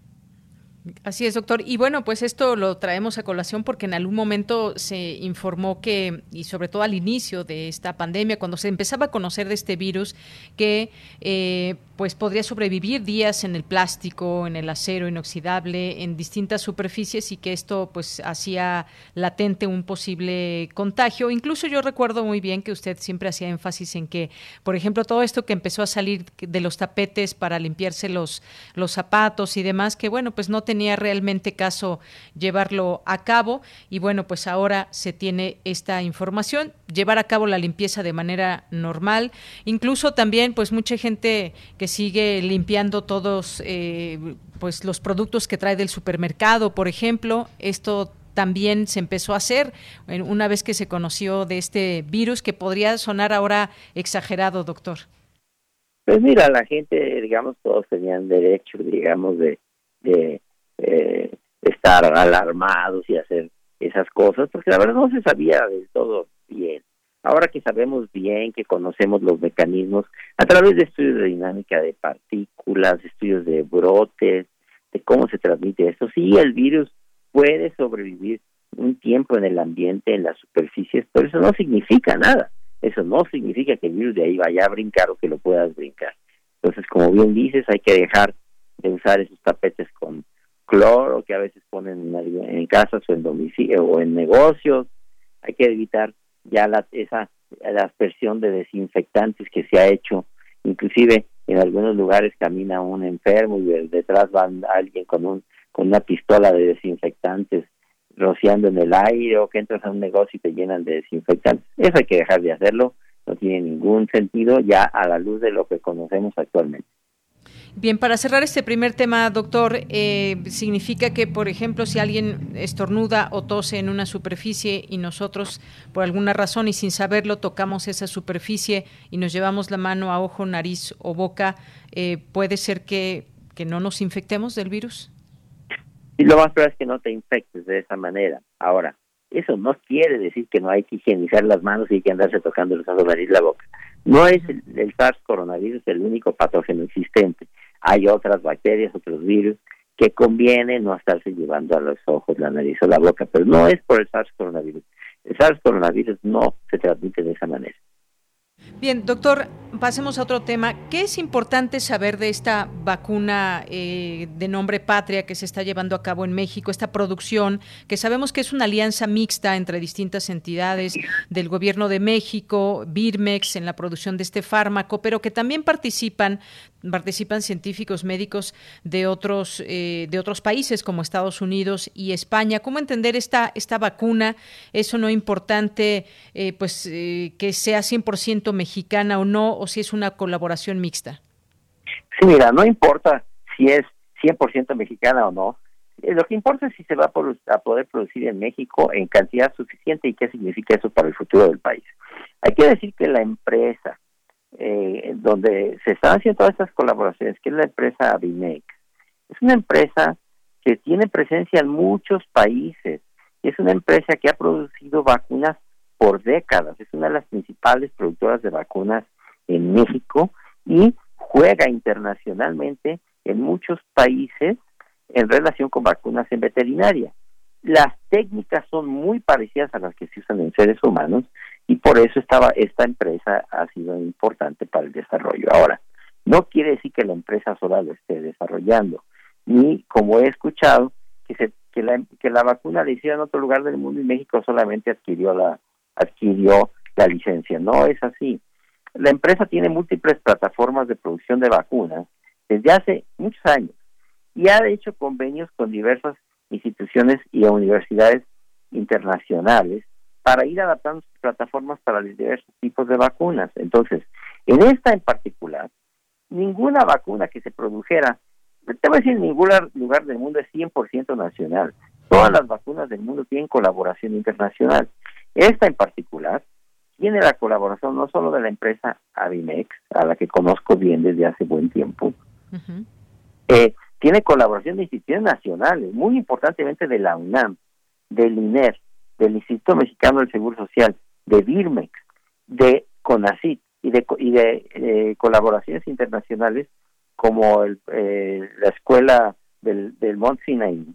S1: Así es, doctor. Y bueno, pues esto lo traemos a colación porque en algún momento se informó que, y sobre todo al inicio de esta pandemia, cuando se empezaba a conocer de este virus, que eh, pues podría sobrevivir días en el plástico, en el acero inoxidable, en distintas superficies y que esto pues hacía latente un posible contagio. Incluso yo recuerdo muy bien que usted siempre hacía énfasis en que, por ejemplo, todo esto que empezó a salir de los tapetes para limpiarse los, los zapatos y demás, que bueno, pues no tenía realmente caso llevarlo a cabo y bueno, pues ahora se tiene esta información, llevar a cabo la limpieza de manera normal, incluso también pues mucha gente que sigue limpiando todos eh, pues los productos que trae del supermercado, por ejemplo, esto también se empezó a hacer una vez que se conoció de este virus que podría sonar ahora exagerado, doctor.
S13: Pues mira, la gente, digamos, todos tenían derecho, digamos, de, de eh, estar alarmados y hacer esas cosas, porque la verdad no se sabía del todo bien. Ahora que sabemos bien, que conocemos los mecanismos, a través de estudios de dinámica de partículas, estudios de brotes, de cómo se transmite esto, sí, el virus puede sobrevivir un tiempo en el ambiente, en las superficies, pero eso no significa nada. Eso no significa que el virus de ahí vaya a brincar o que lo puedas brincar. Entonces, como bien dices, hay que dejar de usar esos tapetes con cloro que a veces ponen en, casas o en domicilio o en negocios. Hay que evitar ya la, esa aspersión de desinfectantes que se ha hecho. Inclusive en algunos lugares camina un enfermo y detrás va alguien con un con una pistola de desinfectantes rociando en el aire o que entras a un negocio y te llenan de desinfectantes. Eso hay que dejar de hacerlo, no tiene ningún sentido ya a la luz de lo que conocemos actualmente.
S1: Bien, para cerrar este primer tema, doctor, eh, significa que, por ejemplo, si alguien estornuda o tose en una superficie y nosotros, por alguna razón y sin saberlo, tocamos esa superficie y nos llevamos la mano a ojo, nariz o boca, eh, ¿puede ser que, que no nos infectemos del virus?
S13: Y lo más probable es que no te infectes de esa manera. Ahora, Eso no quiere decir que no hay que higienizar las manos y que andarse tocando los ojos, la boca. No es el, el SARS coronavirus el único patógeno existente. Hay otras bacterias, otros virus que conviene no estarse llevando a los ojos, la nariz o la boca, pero no es por el SARS coronavirus. El SARS coronavirus no se transmite de esa manera.
S1: Bien, doctor, pasemos a otro tema. ¿Qué es importante saber de esta vacuna eh, de nombre Patria que se está llevando a cabo en México, esta producción, que sabemos que es una alianza mixta entre distintas entidades del gobierno de México, Birmex, en la producción de este fármaco, pero que también participan participan científicos médicos de otros eh, de otros países como Estados Unidos y España. ¿Cómo entender esta esta vacuna? Eso no importante, eh, pues que sea 100% mexicana o no, o si es una colaboración mixta?
S13: Sí, mira, no importa si es 100% mexicana o no. Eh, lo que importa es si se va a poder producir en México en cantidad suficiente y qué significa eso para el futuro del país. Hay que decir que la empresa eh, donde se están haciendo todas estas colaboraciones, que es la empresa Avimex, es una empresa que tiene presencia en muchos países. Es una empresa que ha producido vacunas por décadas. Es una de las principales productoras de vacunas en México y juega internacionalmente en muchos países en relación con vacunas en veterinaria. Las técnicas son muy parecidas a las que se usan en seres humanos y por eso estaba esta empresa ha sido importante para el desarrollo. Ahora, no quiere decir que la empresa sola lo esté desarrollando, ni como he escuchado que se que la, que la vacuna la hiciera en otro lugar del mundo y México solamente adquirió la adquirió la licencia. No es así. La empresa tiene múltiples plataformas de producción de vacunas desde hace muchos años y ha hecho convenios con diversas instituciones y universidades internacionales para ir adaptando sus plataformas para los diversos tipos de vacunas. Entonces, en esta en particular, ninguna vacuna que se produjera, te voy a decir, ningún lugar del mundo es 100% nacional. Todas las vacunas del mundo tienen colaboración internacional. Esta en particular tiene la colaboración no solo de la empresa Avimex, a la que conozco bien desde hace buen tiempo, eh, tiene colaboración de instituciones nacionales, muy importantemente de la UNAM, del INER, del Instituto Mexicano del Seguro Social, de Birmex, de CONACIT y de, y de eh, colaboraciones internacionales como el, eh, la Escuela del, del Mont Sinai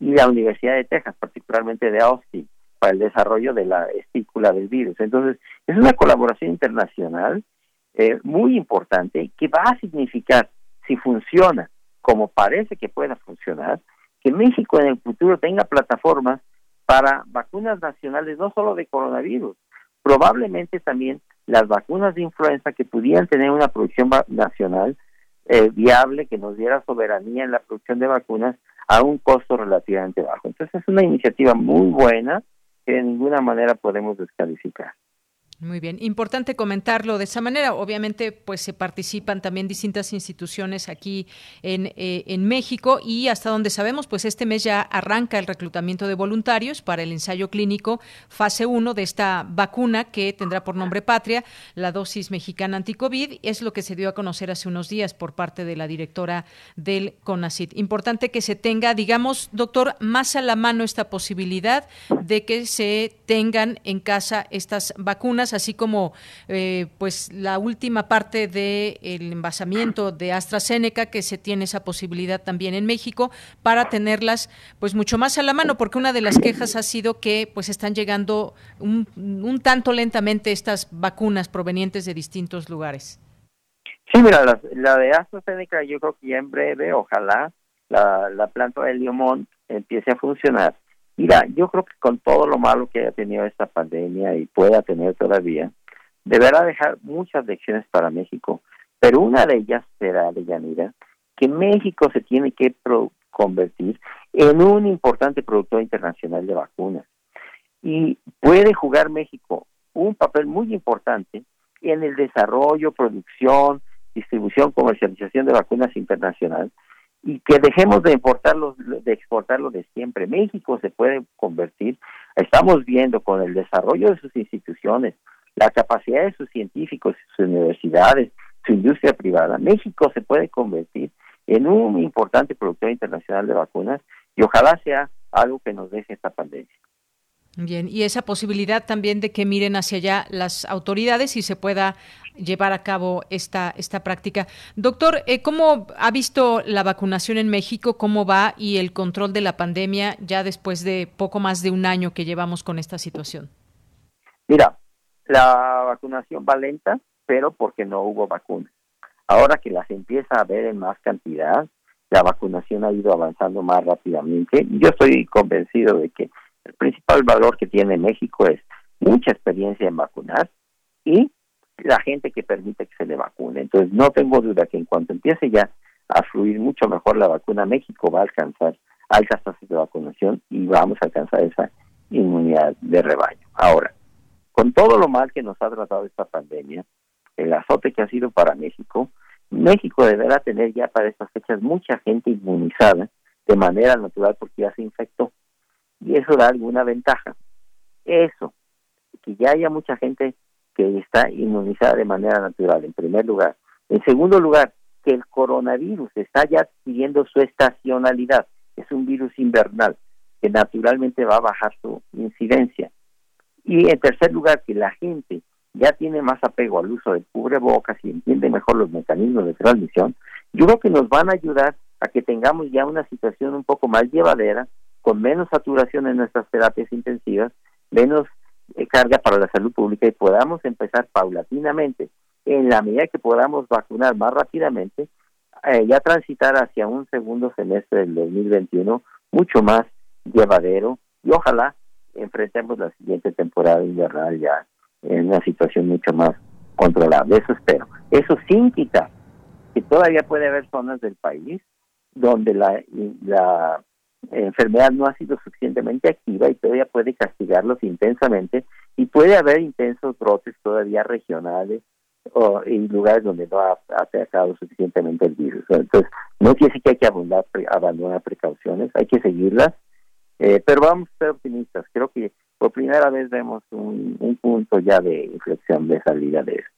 S13: y la Universidad de Texas, particularmente de Austin el desarrollo de la estícula del virus. Entonces, es una colaboración internacional eh, muy importante que va a significar, si funciona como parece que pueda funcionar, que México en el futuro tenga plataformas para vacunas nacionales, no solo de coronavirus, probablemente también las vacunas de influenza que pudieran tener una producción nacional eh, viable, que nos diera soberanía en la producción de vacunas a un costo relativamente bajo. Entonces es una iniciativa muy buena que de ninguna manera podemos descalificar.
S1: Muy bien, importante comentarlo de esa manera. Obviamente, pues se participan también distintas instituciones aquí en, eh, en, México y hasta donde sabemos, pues este mes ya arranca el reclutamiento de voluntarios para el ensayo clínico fase 1 de esta vacuna que tendrá por nombre Patria, la dosis mexicana anticovid. Es lo que se dio a conocer hace unos días por parte de la directora del CONACIT. Importante que se tenga, digamos, doctor, más a la mano esta posibilidad de que se tengan en casa estas vacunas así como eh, pues la última parte del el envasamiento de AstraZeneca, que se tiene esa posibilidad también en México, para tenerlas pues mucho más a la mano, porque una de las quejas ha sido que pues están llegando un, un tanto lentamente estas vacunas provenientes de distintos lugares.
S13: Sí, mira, la, de AstraZeneca yo creo que ya en breve, ojalá, la, la planta de Liomont empiece a funcionar Mira, yo creo que con todo lo malo que haya tenido esta pandemia y pueda tener todavía, deberá dejar muchas lecciones para México, pero una de ellas será, de Yanira, que México se tiene que convertir en un importante productor internacional de vacunas. Y puede jugar México un papel muy importante en el desarrollo, producción, distribución, comercialización de vacunas internacional, y que dejemos de importarlo, de exportarlo de siempre. México se puede convertir, estamos viendo con el desarrollo de sus instituciones, la capacidad de sus científicos, sus universidades, su industria privada. México se puede convertir en un importante productor internacional de vacunas y ojalá sea algo que nos deje esta pandemia.
S1: Bien, y esa posibilidad también de que miren hacia allá las autoridades y se pueda llevar a cabo esta, esta práctica. Doctor, eh, ¿cómo ha visto la vacunación en México? ¿Cómo va? Y el control de la pandemia ya después de poco más de un año que llevamos con esta situación.
S13: Mira, la vacunación va lenta, pero porque no hubo vacunas. Ahora que las empieza a ver en más cantidad, la vacunación ha ido avanzando más rápidamente. Yo estoy convencido de que el principal valor que tiene México es mucha experiencia en vacunar y la gente que permite que se le vacune. Entonces, no tengo duda que en cuanto empiece ya a fluir mucho mejor la vacuna, México va a alcanzar altas tasas de vacunación y vamos a alcanzar esa inmunidad de rebaño. Ahora, con todo lo mal que nos ha tratado esta pandemia, el azote que ha sido para México, México deberá tener ya para estas fechas mucha gente inmunizada de manera natural porque ya se infectó y eso da alguna ventaja. Eso, que ya haya mucha gente que está inmunizada de manera natural, en primer lugar. En segundo lugar, que el coronavirus está ya siguiendo su estacionalidad. Es un virus invernal que naturalmente va a bajar su incidencia. Y en tercer lugar, que la gente ya tiene más apego al uso del cubrebocas y entiende mejor los mecanismos de transmisión, yo creo que nos van a ayudar a que tengamos ya una situación un poco más llevadera con menos saturación en nuestras terapias intensivas, menos eh, carga para la salud pública y podamos empezar paulatinamente, en la medida que podamos vacunar más rápidamente, eh, ya transitar hacia un segundo semestre del 2021 mucho más llevadero y ojalá enfrentemos la siguiente temporada invernal ya en una situación mucho más controlable. Eso espero. Eso sin quitar que todavía puede haber zonas del país donde la, la enfermedad no ha sido suficientemente activa y todavía puede castigarlos intensamente y puede haber intensos brotes todavía regionales o en lugares donde no ha atacado suficientemente el virus. Entonces, no quiere decir que hay que abandonar, abandonar precauciones, hay que seguirlas, eh, pero vamos a ser optimistas. Creo que por primera vez vemos un, un punto ya de inflexión de salida de esto.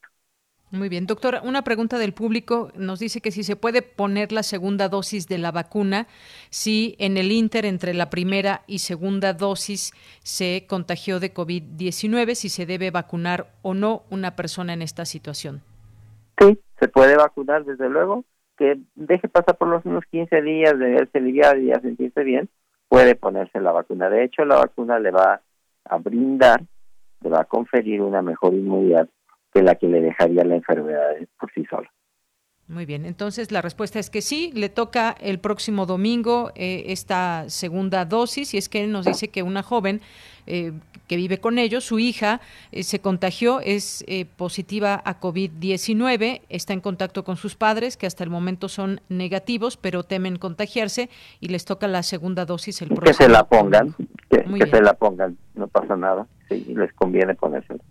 S1: Muy bien, doctora, una pregunta del público nos dice que si se puede poner la segunda dosis de la vacuna, si en el inter entre la primera y segunda dosis se contagió de COVID-19, si se debe vacunar o no una persona en esta situación.
S13: Sí, se puede vacunar desde luego, que deje pasar por los unos 15 días de verse aliviado y ya sentirse bien, puede ponerse la vacuna. De hecho, la vacuna le va a brindar, le va a conferir una mejor inmunidad que la que le dejaría la enfermedad por sí sola.
S1: Muy bien, entonces la respuesta es que sí, le toca el próximo domingo eh, esta segunda dosis y es que nos dice que una joven eh, que vive con ellos, su hija eh, se contagió, es positiva a COVID-19, está en contacto con sus padres que hasta el momento son negativos, pero temen contagiarse y les toca la segunda dosis el próximo.
S13: Que se la pongan, que, se la pongan, no pasa nada, sí, les conviene ponérsela.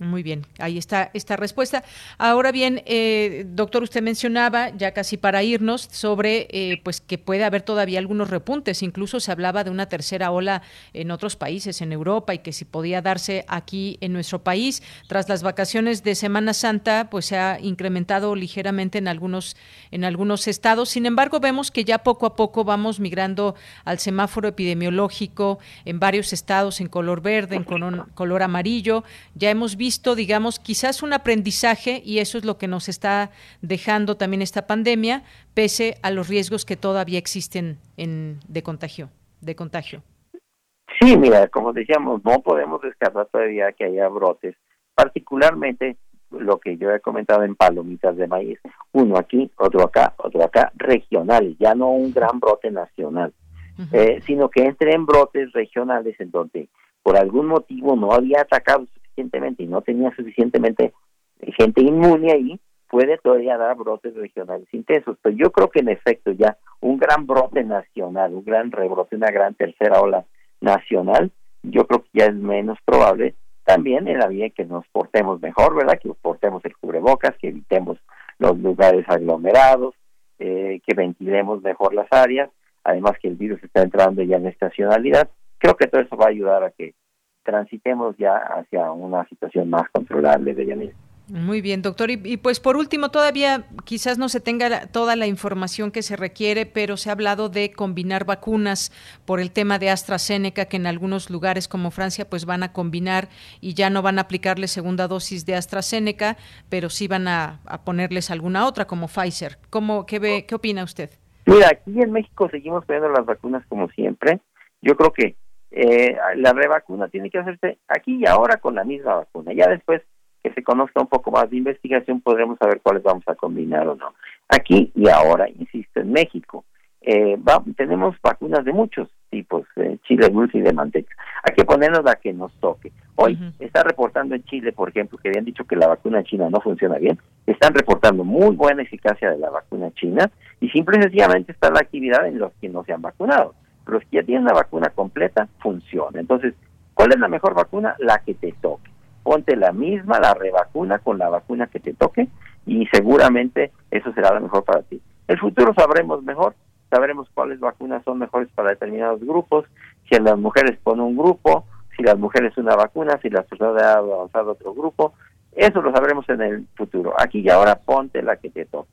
S1: Muy bien, ahí está esta respuesta. Ahora bien, eh, doctor, usted mencionaba, ya casi para irnos, sobre eh, pues que puede haber todavía algunos repuntes. Incluso se hablaba de una tercera ola en otros países, en Europa, y que si podía darse aquí en nuestro país. Tras las vacaciones de Semana Santa, pues se ha incrementado ligeramente en algunos, en algunos estados. Sin embargo, vemos que ya poco a poco vamos migrando al semáforo epidemiológico en varios estados en color verde, en color, color amarillo. Ya hemos visto visto, digamos, quizás un aprendizaje y eso es lo que nos está dejando también esta pandemia, pese a los riesgos que todavía existen en, de contagio, de contagio.
S13: Sí, mira, como decíamos, no podemos descartar todavía que haya brotes, particularmente lo que yo he comentado en palomitas de maíz, uno aquí, otro acá, otro acá, regionales, ya no un gran brote nacional, eh, sino que entre en brotes regionales en donde por algún motivo no había atacado y no tenía suficientemente gente inmune ahí, puede todavía dar brotes regionales intensos. Pero yo creo que en efecto ya un gran brote nacional, un gran rebrote, una gran tercera ola nacional, yo creo que ya es menos probable también en la medida que nos portemos mejor, ¿verdad? Que portemos el cubrebocas, que evitemos los lugares aglomerados, eh, que ventilemos mejor las áreas, además que el virus está entrando ya en estacionalidad. Creo que todo eso va a ayudar a que transitemos ya hacia una situación más controlable de
S1: Muy bien, doctor. Y, pues por último, todavía quizás no se tenga toda la información que se requiere, pero se ha hablado de combinar vacunas por el tema de AstraZeneca, que en algunos lugares como Francia pues van a combinar y ya no van a aplicarle segunda dosis de AstraZeneca, pero sí van a, ponerles alguna otra como Pfizer. ¿Cómo, qué, ve, ¿Qué opina usted?
S13: Mira, aquí en México seguimos poniendo las vacunas como siempre. Yo creo que eh, la revacuna tiene que hacerse aquí y ahora con la misma vacuna. Ya después que se conozca un poco más de investigación, podremos saber cuáles vamos a combinar o no. Aquí y ahora, insisto, en México, eh, tenemos vacunas de muchos tipos, eh, chile dulce y de manteca. Hay que ponernos la que nos toque. Hoy está reportando en Chile, por ejemplo, que habían dicho que la vacuna china no funciona bien. Están reportando muy buena eficacia de la vacuna china y simple y sencillamente está la actividad en los que no se han vacunado. Los que ya tienen la vacuna completa, funciona. Entonces, ¿cuál es la mejor vacuna? La que te toque ponte la misma, la revacuna con la vacuna que te toque y seguramente eso será lo mejor para ti. El futuro sabremos mejor, sabremos cuáles vacunas son mejores para determinados grupos, si las mujeres pone un grupo, si las mujeres una vacuna, si las personas de avanzado otro grupo, eso lo sabremos en el futuro. Aquí y ahora ponte la que te toque.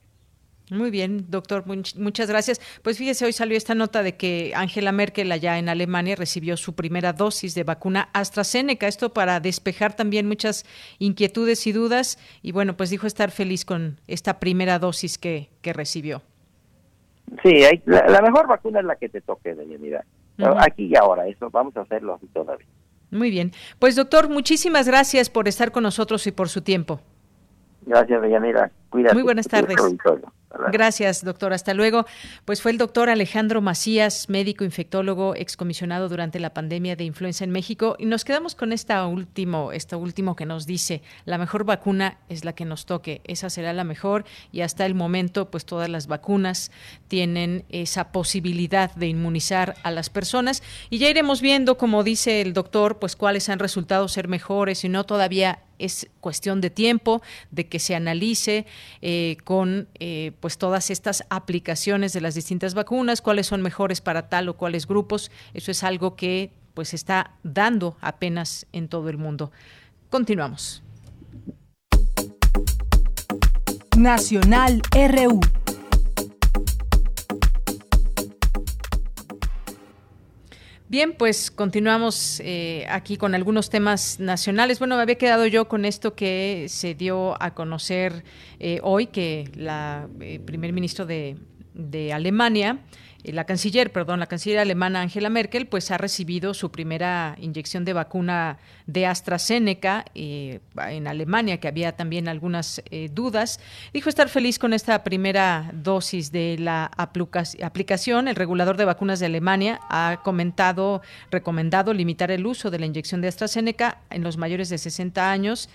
S1: Muy bien, doctor, muchas gracias. Pues fíjese, hoy salió esta nota de que Angela Merkel allá en Alemania recibió su primera dosis de vacuna AstraZeneca, esto para despejar también muchas inquietudes y dudas y bueno, pues dijo estar feliz con esta primera dosis que, que recibió.
S13: Sí, la, mejor vacuna es la que te toque, de Uh Aquí y ahora, eso vamos a hacerlo así todavía.
S1: Muy bien. Pues doctor, muchísimas gracias por estar con nosotros y por su tiempo.
S13: Gracias, Deyanira. Cuídate.
S1: Muy buenas tardes. Gracias, doctor. Hasta luego. Pues fue el doctor Alejandro Macías, médico infectólogo, excomisionado durante la pandemia de influenza en México. Y nos quedamos con esta último, esto último que nos dice, la mejor vacuna es la que nos toque. Esa será la mejor. Y hasta el momento, pues todas las vacunas tienen esa posibilidad de inmunizar a las personas. Y ya iremos viendo, como dice el doctor, pues cuáles han resultado ser mejores y no todavía es cuestión de tiempo, de que se analice eh, con eh, pues todas estas aplicaciones de las distintas vacunas, cuáles son mejores para tal o cuáles grupos. Eso es algo que pues está dando apenas en todo el mundo. Continuamos.
S3: Nacional RU.
S1: Bien, pues continuamos eh, aquí con algunos temas nacionales. Bueno, me había quedado yo con esto que se dio a conocer eh, hoy, que la eh, primer ministro de, de Alemania la canciller, perdón, la canciller alemana Angela Merkel, pues ha recibido su primera inyección de vacuna de AstraZeneca eh, en Alemania, que había también algunas eh, dudas. Dijo estar feliz con esta primera dosis de la aplicación. El regulador de vacunas de Alemania ha comentado, recomendado limitar el uso de la inyección de AstraZeneca en los mayores de 60 años.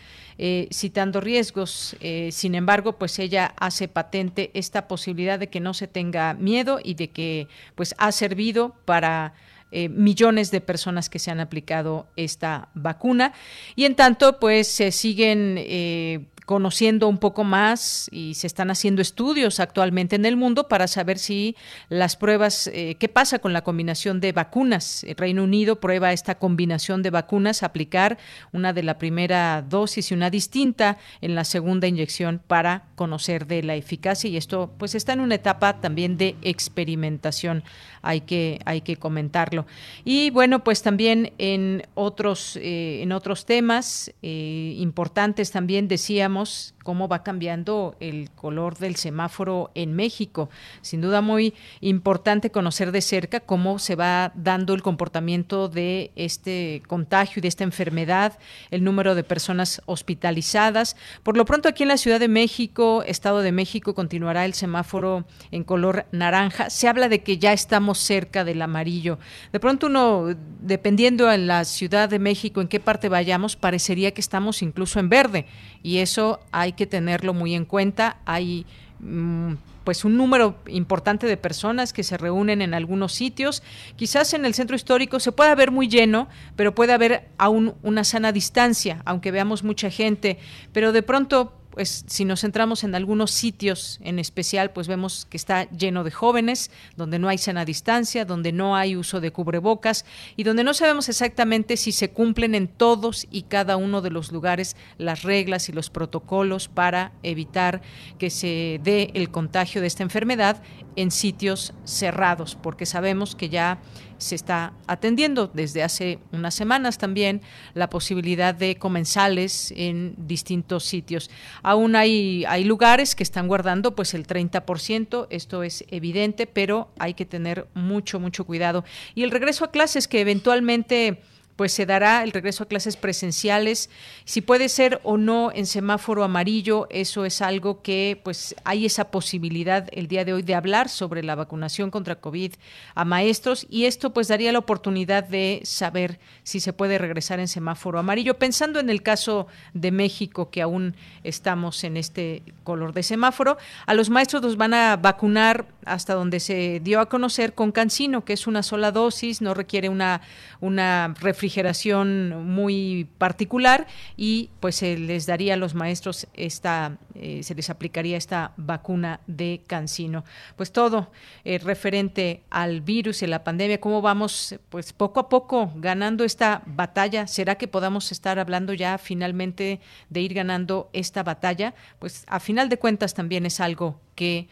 S1: Citando riesgos. sin embargo, pues ella hace patente esta posibilidad de que no se tenga miedo y de que pues ha servido para eh, millones de personas que se han aplicado esta vacuna y en tanto pues se siguen eh, conociendo un poco más y se están haciendo estudios actualmente en el mundo para saber si las pruebas, eh, qué pasa con la combinación de vacunas. El Reino Unido prueba esta combinación de vacunas, aplicar una de la primera dosis y una distinta en la segunda inyección para conocer de la eficacia y esto pues está en una etapa también de experimentación, hay que, hay que comentarlo. Y bueno, pues también en otros, eh, en otros temas eh, importantes también decíamos digamos, cómo va cambiando el color del semáforo en México. Sin duda muy importante conocer de cerca cómo se va dando el comportamiento de este contagio y de esta enfermedad, el número de personas hospitalizadas. Por lo pronto aquí en la Ciudad de México, Estado de México, continuará el semáforo en color naranja. Se habla de que ya estamos cerca del amarillo. De pronto uno, dependiendo en la Ciudad de México, en qué parte vayamos, parecería que estamos incluso en verde. Y eso hay que tenerlo muy en cuenta. Hay mm, pues un número importante de personas que se reúnen en algunos sitios. Quizás en el centro histórico se pueda ver muy lleno, pero puede haber aún una sana distancia, aunque veamos mucha gente. Pero de pronto pues si nos centramos en algunos sitios en especial, pues vemos que está lleno de jóvenes, donde no hay sana distancia, donde no hay uso de cubrebocas y donde no sabemos exactamente si se cumplen en todos y cada uno de los lugares las reglas y los protocolos para evitar que se dé el contagio de esta enfermedad en sitios cerrados, porque sabemos que ya se está atendiendo desde hace unas semanas también la posibilidad de comensales en distintos sitios. Aún hay, hay lugares que están guardando pues el 30%, esto es evidente, pero hay que tener mucho, mucho cuidado. Y el regreso a clases que eventualmente pues se dará el regreso a clases presenciales. Si puede ser o no en semáforo amarillo, eso es algo que pues hay esa posibilidad el día de hoy de hablar sobre la vacunación contra COVID a maestros y esto pues daría la oportunidad de saber si se puede regresar en semáforo amarillo, pensando en el caso de México que aún estamos en este color de semáforo. A los maestros los van a vacunar hasta donde se dio a conocer con Cancino, que es una sola dosis, no requiere una una refrigeración muy particular y pues se les daría a los maestros esta, eh, se les aplicaría esta vacuna de cancino. Pues todo eh, referente al virus y la pandemia, cómo vamos pues poco a poco ganando esta batalla. ¿Será que podamos estar hablando ya finalmente de ir ganando esta batalla? Pues a final de cuentas también es algo que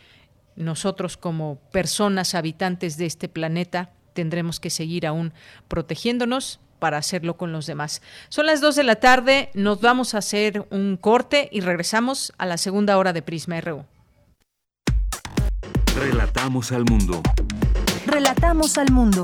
S1: nosotros como personas habitantes de este planeta tendremos que seguir aún protegiéndonos para hacerlo con los demás. Son las 2 de la tarde, nos vamos a hacer un corte y regresamos a la segunda hora de Prisma RU.
S2: Relatamos al mundo.
S3: Relatamos al mundo.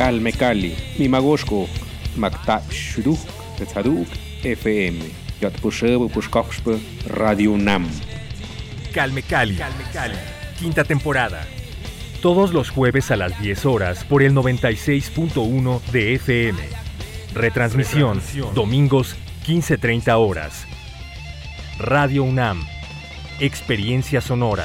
S14: Calme Cali, Mimagoshko, Makta Shuduk, Tetzaduk, FM, Yatpushebo Pushkoxpe, Radio Nam.
S15: Calme Cali, quinta temporada. Todos los jueves a las 10 horas por el 96.1 de FM. Retransmisión, domingos 15.30 horas. Radio UNAM, Experiencia Sonora.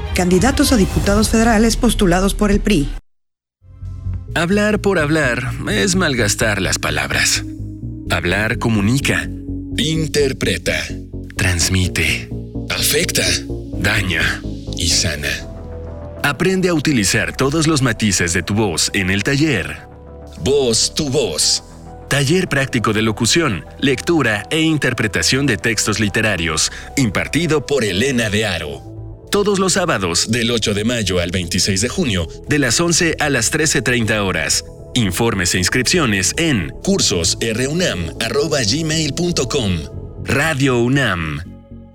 S16: candidatos a diputados federales postulados por el PRI.
S17: Hablar por hablar es malgastar las palabras. Hablar comunica, interpreta, transmite, afecta, daña y sana. Aprende a utilizar todos los matices de tu voz en el taller. Voz tu voz. Taller práctico de locución, lectura e interpretación de textos literarios, impartido por Elena de Aro todos los sábados del 8 de mayo al 26 de junio, de las 11 a las 13.30 horas. Informes e inscripciones en cursosrunam.gmail.com Radio UNAM.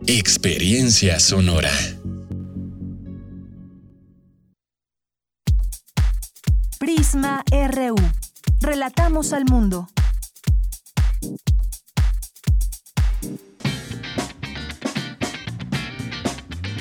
S17: Experiencia sonora.
S3: Prisma RU. Relatamos al mundo.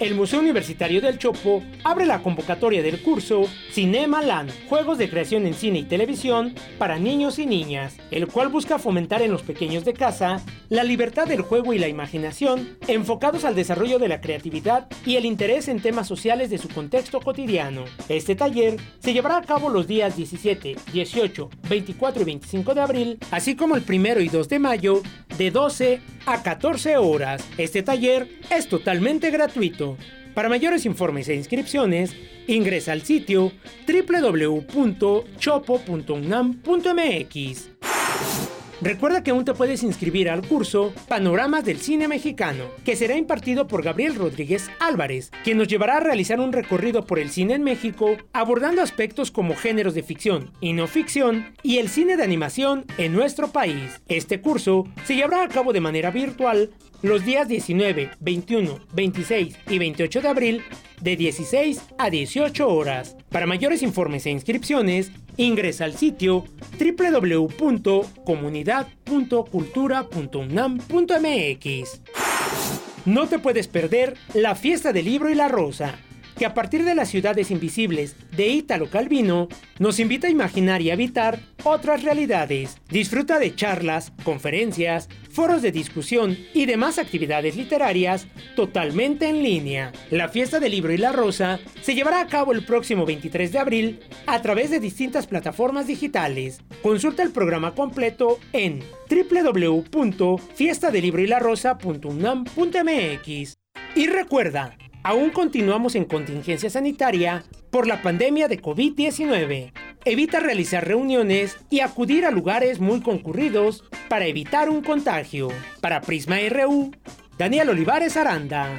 S4: El Museo Universitario del Chopo abre la convocatoria del curso Cinema Land, Juegos de Creación en Cine y Televisión para Niños y Niñas, el cual busca fomentar en los pequeños de casa la libertad del juego y la imaginación, enfocados al desarrollo de la creatividad y el interés en temas sociales de su contexto cotidiano. Este taller se llevará a cabo los días 17, 18, 24 y 25 de abril, así como el 1 y 2 de mayo, de 12 a 14 horas. Este taller es totalmente gratuito. Para mayores informes e inscripciones, ingresa al sitio www.chopo.unam.mx. Recuerda que aún te puedes inscribir al curso Panoramas del Cine Mexicano, que será impartido por Gabriel Rodríguez Álvarez, quien nos llevará a realizar un recorrido por el cine en México, abordando aspectos como géneros de ficción y no ficción y el cine de animación en nuestro país. Este curso se llevará a cabo de manera virtual los días 19, 21, 26 y 28 de abril de 16 a 18 horas. Para mayores informes e inscripciones, ingresa al sitio www.comunidad.cultura.unam.mx. No te puedes perder la fiesta del libro y la rosa que a partir de las ciudades invisibles de Ítalo Calvino nos invita a imaginar y habitar otras realidades. Disfruta de charlas, conferencias, foros de discusión y demás actividades literarias totalmente en línea. La fiesta del libro y la rosa se llevará a cabo el próximo 23 de abril a través de distintas plataformas digitales. Consulta el programa completo en www.fiestadelibroylarosa.unam.mx. Y recuerda, Aún continuamos en contingencia sanitaria por la pandemia de COVID-19. Evita realizar reuniones y acudir a lugares muy concurridos para evitar un contagio. Para Prisma RU, Daniel Olivares Aranda.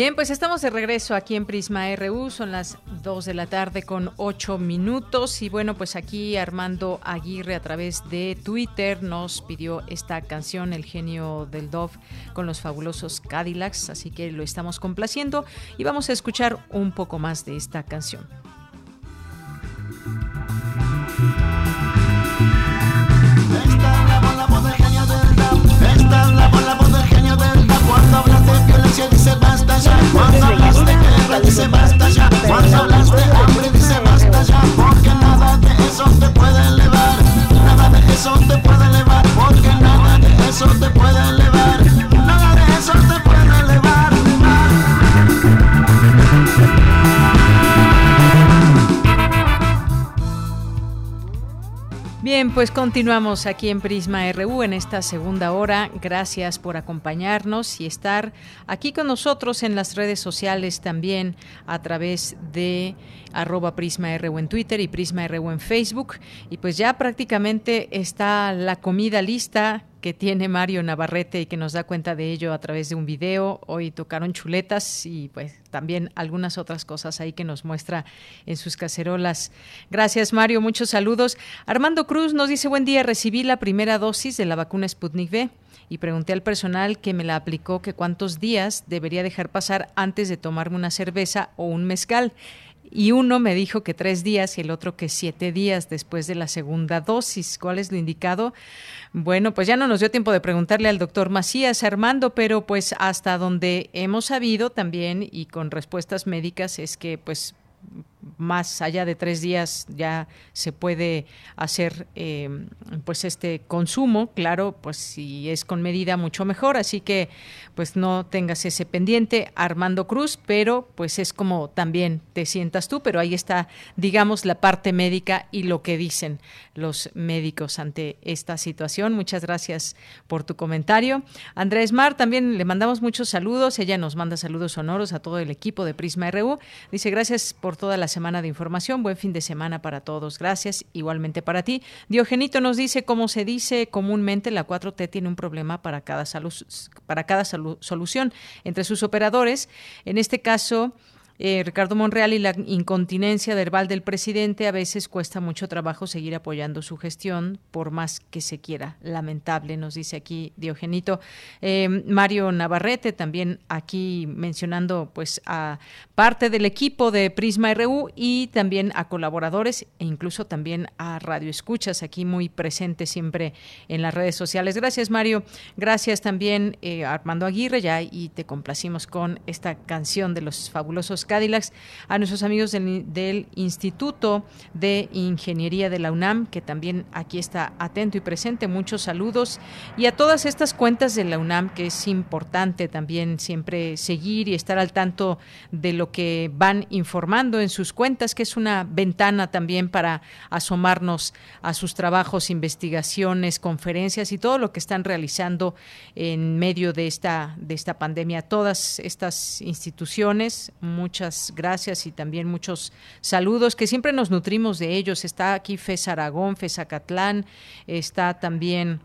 S1: Bien, pues estamos de regreso aquí en Prisma RU, son las 2 de la tarde con 8 minutos y bueno, pues aquí Armando Aguirre a través de Twitter nos pidió esta canción El genio del Dove con los fabulosos Cadillacs, así que lo estamos complaciendo y vamos a escuchar un poco más de esta canción. Esta es la esta es la del ya, hablas de guerra dice basta ya, cuando hablas de hambre dice basta ya, porque nada de eso te puede elevar, nada de eso te puede elevar, porque nada de eso te puede elevar. Bien, pues continuamos aquí en Prisma RU en esta segunda hora. Gracias por acompañarnos y estar aquí con nosotros en las redes sociales también a través de arroba Prisma RU en Twitter y Prisma RU en Facebook. Y pues ya prácticamente está la comida lista que tiene Mario Navarrete y que nos da cuenta de ello a través de un video. Hoy tocaron chuletas y pues también algunas otras cosas ahí que nos muestra en sus cacerolas. Gracias Mario, muchos saludos. Armando Cruz nos dice buen día, recibí la primera dosis de la vacuna Sputnik V y pregunté al personal que me la aplicó que cuántos días debería dejar pasar antes de tomarme una cerveza o un mezcal y uno me dijo que tres días y el otro que siete días después de la segunda dosis. ¿Cuál es lo indicado? Bueno, pues ya no nos dio tiempo de preguntarle al doctor Macías Armando, pero pues hasta donde hemos sabido también y con respuestas médicas es que pues más allá de tres días ya se puede hacer eh, pues este consumo claro pues si es con medida mucho mejor. Así que pues no tengas ese pendiente Armando Cruz pero pues es como también te sientas tú pero ahí está digamos la parte médica y lo que dicen los médicos ante esta situación. Muchas gracias por tu comentario. Andrés Mar también le mandamos muchos saludos. Ella nos manda saludos sonoros a todo el equipo de Prisma RU dice gracias por toda la semana de información. Buen fin de semana para todos. Gracias. Igualmente para ti. Diogenito nos dice, como se dice comúnmente, la 4T tiene un problema para cada, para cada solución entre sus operadores. En este caso, eh, Ricardo Monreal y la incontinencia verbal del presidente, a veces cuesta mucho trabajo seguir apoyando su gestión, por más que se quiera. Lamentable, nos dice aquí Diogenito. Eh, Mario Navarrete también aquí mencionando pues a parte del equipo de Prisma RU y también a colaboradores e incluso también a Radio Escuchas, aquí muy presente siempre en las redes sociales. Gracias, Mario. Gracias también eh, Armando Aguirre, ya y te complacimos con esta canción de los fabulosos Cadillacs, a nuestros amigos del, Instituto de Ingeniería de la UNAM, que también aquí está atento y presente. Muchos saludos. Y a todas estas cuentas de la UNAM, que es importante también siempre seguir y estar al tanto de lo que van informando en sus cuentas, que es una ventana también para asomarnos a sus trabajos, investigaciones, conferencias y todo lo que están realizando en medio de esta, de esta pandemia. Todas estas instituciones, muchas muchas gracias y también muchos saludos, que siempre nos nutrimos de ellos. Está aquí FES Aragón, FES Acatlán, está también...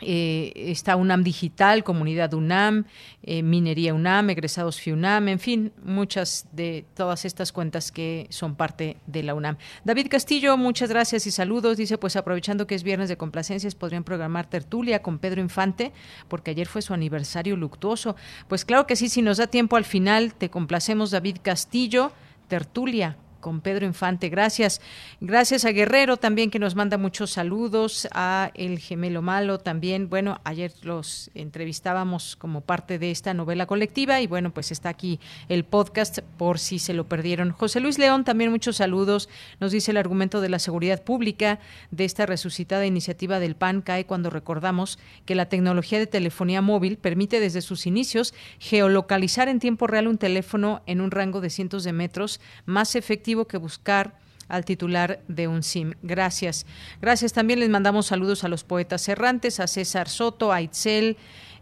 S1: Eh, está UNAM Digital, Comunidad UNAM, eh, Minería UNAM, Egresados FIUNAM, en fin, muchas de todas estas cuentas que son parte de la UNAM. David Castillo, muchas gracias y saludos. Dice, pues aprovechando que es viernes de complacencias, podrían programar tertulia con Pedro Infante, porque ayer fue su aniversario luctuoso. Pues claro que sí, si nos da tiempo al final, te complacemos, David Castillo, tertulia con Pedro Infante. Gracias. Gracias a Guerrero también que nos manda muchos saludos, a El Gemelo Malo también. Bueno, ayer los entrevistábamos como parte de esta novela colectiva y bueno, pues está aquí el podcast por si se lo perdieron. José Luis León también muchos saludos. Nos dice el argumento de la seguridad pública de esta resucitada iniciativa del PAN cae cuando recordamos que la tecnología de telefonía móvil permite desde sus inicios geolocalizar en tiempo real un teléfono en un rango de cientos de metros más efectivo que buscar al titular de un SIM. Gracias. Gracias. También les mandamos saludos a los poetas errantes, a César Soto, a Itzel.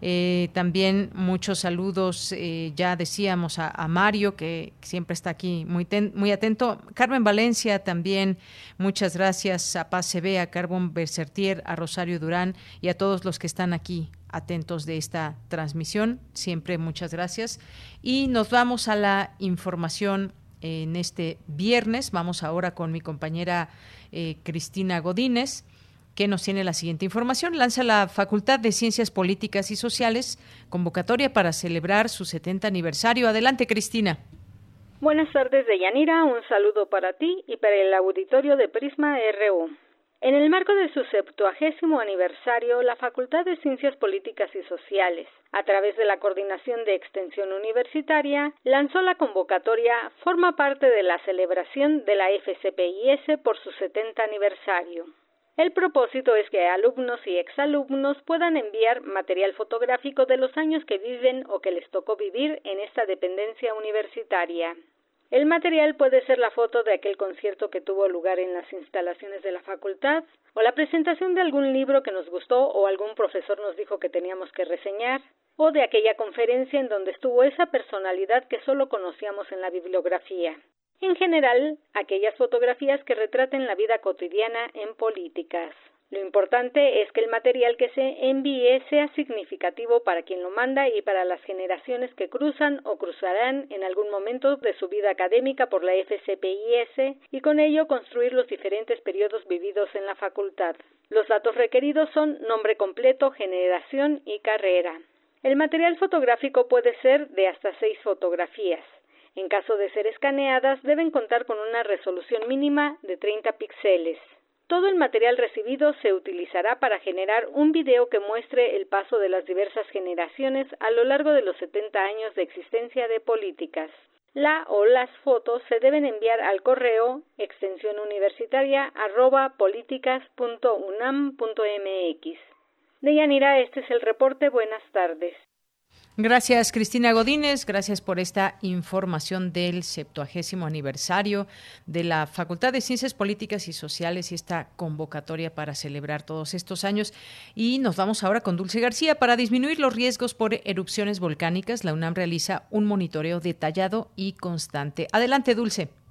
S1: Eh, también muchos saludos, eh, ya decíamos a, Mario, que siempre está aquí muy, muy atento. Carmen Valencia también, muchas gracias. A Paz CB, a Carbon Bersertier, a Rosario Durán y a todos los que están aquí atentos de esta transmisión. Siempre muchas gracias. Y nos vamos a la información en este viernes. Vamos ahora con mi compañera eh, Cristina Godínez, que nos tiene la siguiente información. Lanza la Facultad de Ciencias Políticas y Sociales convocatoria para celebrar su 70 aniversario. Adelante, Cristina.
S18: Buenas tardes, Deyanira. Un saludo para ti y para el auditorio de Prisma RU. En el marco de su septuagésimo aniversario, la Facultad de Ciencias Políticas y Sociales, a través de la Coordinación de Extensión Universitaria, lanzó la convocatoria Forma parte de la celebración de la FCPIS por su 70 aniversario. El propósito es que alumnos y exalumnos puedan enviar material fotográfico de los años que viven o que les tocó vivir en esta dependencia universitaria. El material puede ser la foto de aquel concierto que tuvo lugar en las instalaciones de la facultad, o la presentación de algún libro que nos gustó o algún profesor nos dijo que teníamos que reseñar, o de aquella conferencia en donde estuvo esa personalidad que solo conocíamos en la bibliografía. En general, aquellas fotografías que retraten la vida cotidiana en políticas. Lo importante es que el material que se envíe sea significativo para quien lo manda y para las generaciones que cruzan o cruzarán en algún momento de su vida académica por la FCPIS y con ello construir los diferentes periodos vividos en la facultad. Los datos requeridos son nombre completo, generación y carrera. El material fotográfico puede ser de hasta seis fotografías. En caso de ser escaneadas, deben contar con una resolución mínima de 30 píxeles. Todo el material recibido se utilizará para generar un video que muestre el paso de las diversas generaciones a lo largo de los 70 años de existencia de políticas. La o las fotos se deben enviar al correo extensión universitaria arroba. Deyanira, este es el reporte. Buenas tardes.
S1: Gracias, Cristina Godínez. Gracias por esta información del 70 aniversario de la Facultad de Ciencias Políticas y Sociales y esta convocatoria para celebrar todos estos años. Y nos vamos ahora con Dulce García. Para disminuir los riesgos por erupciones volcánicas, la UNAM realiza un monitoreo detallado y constante. Adelante, Dulce.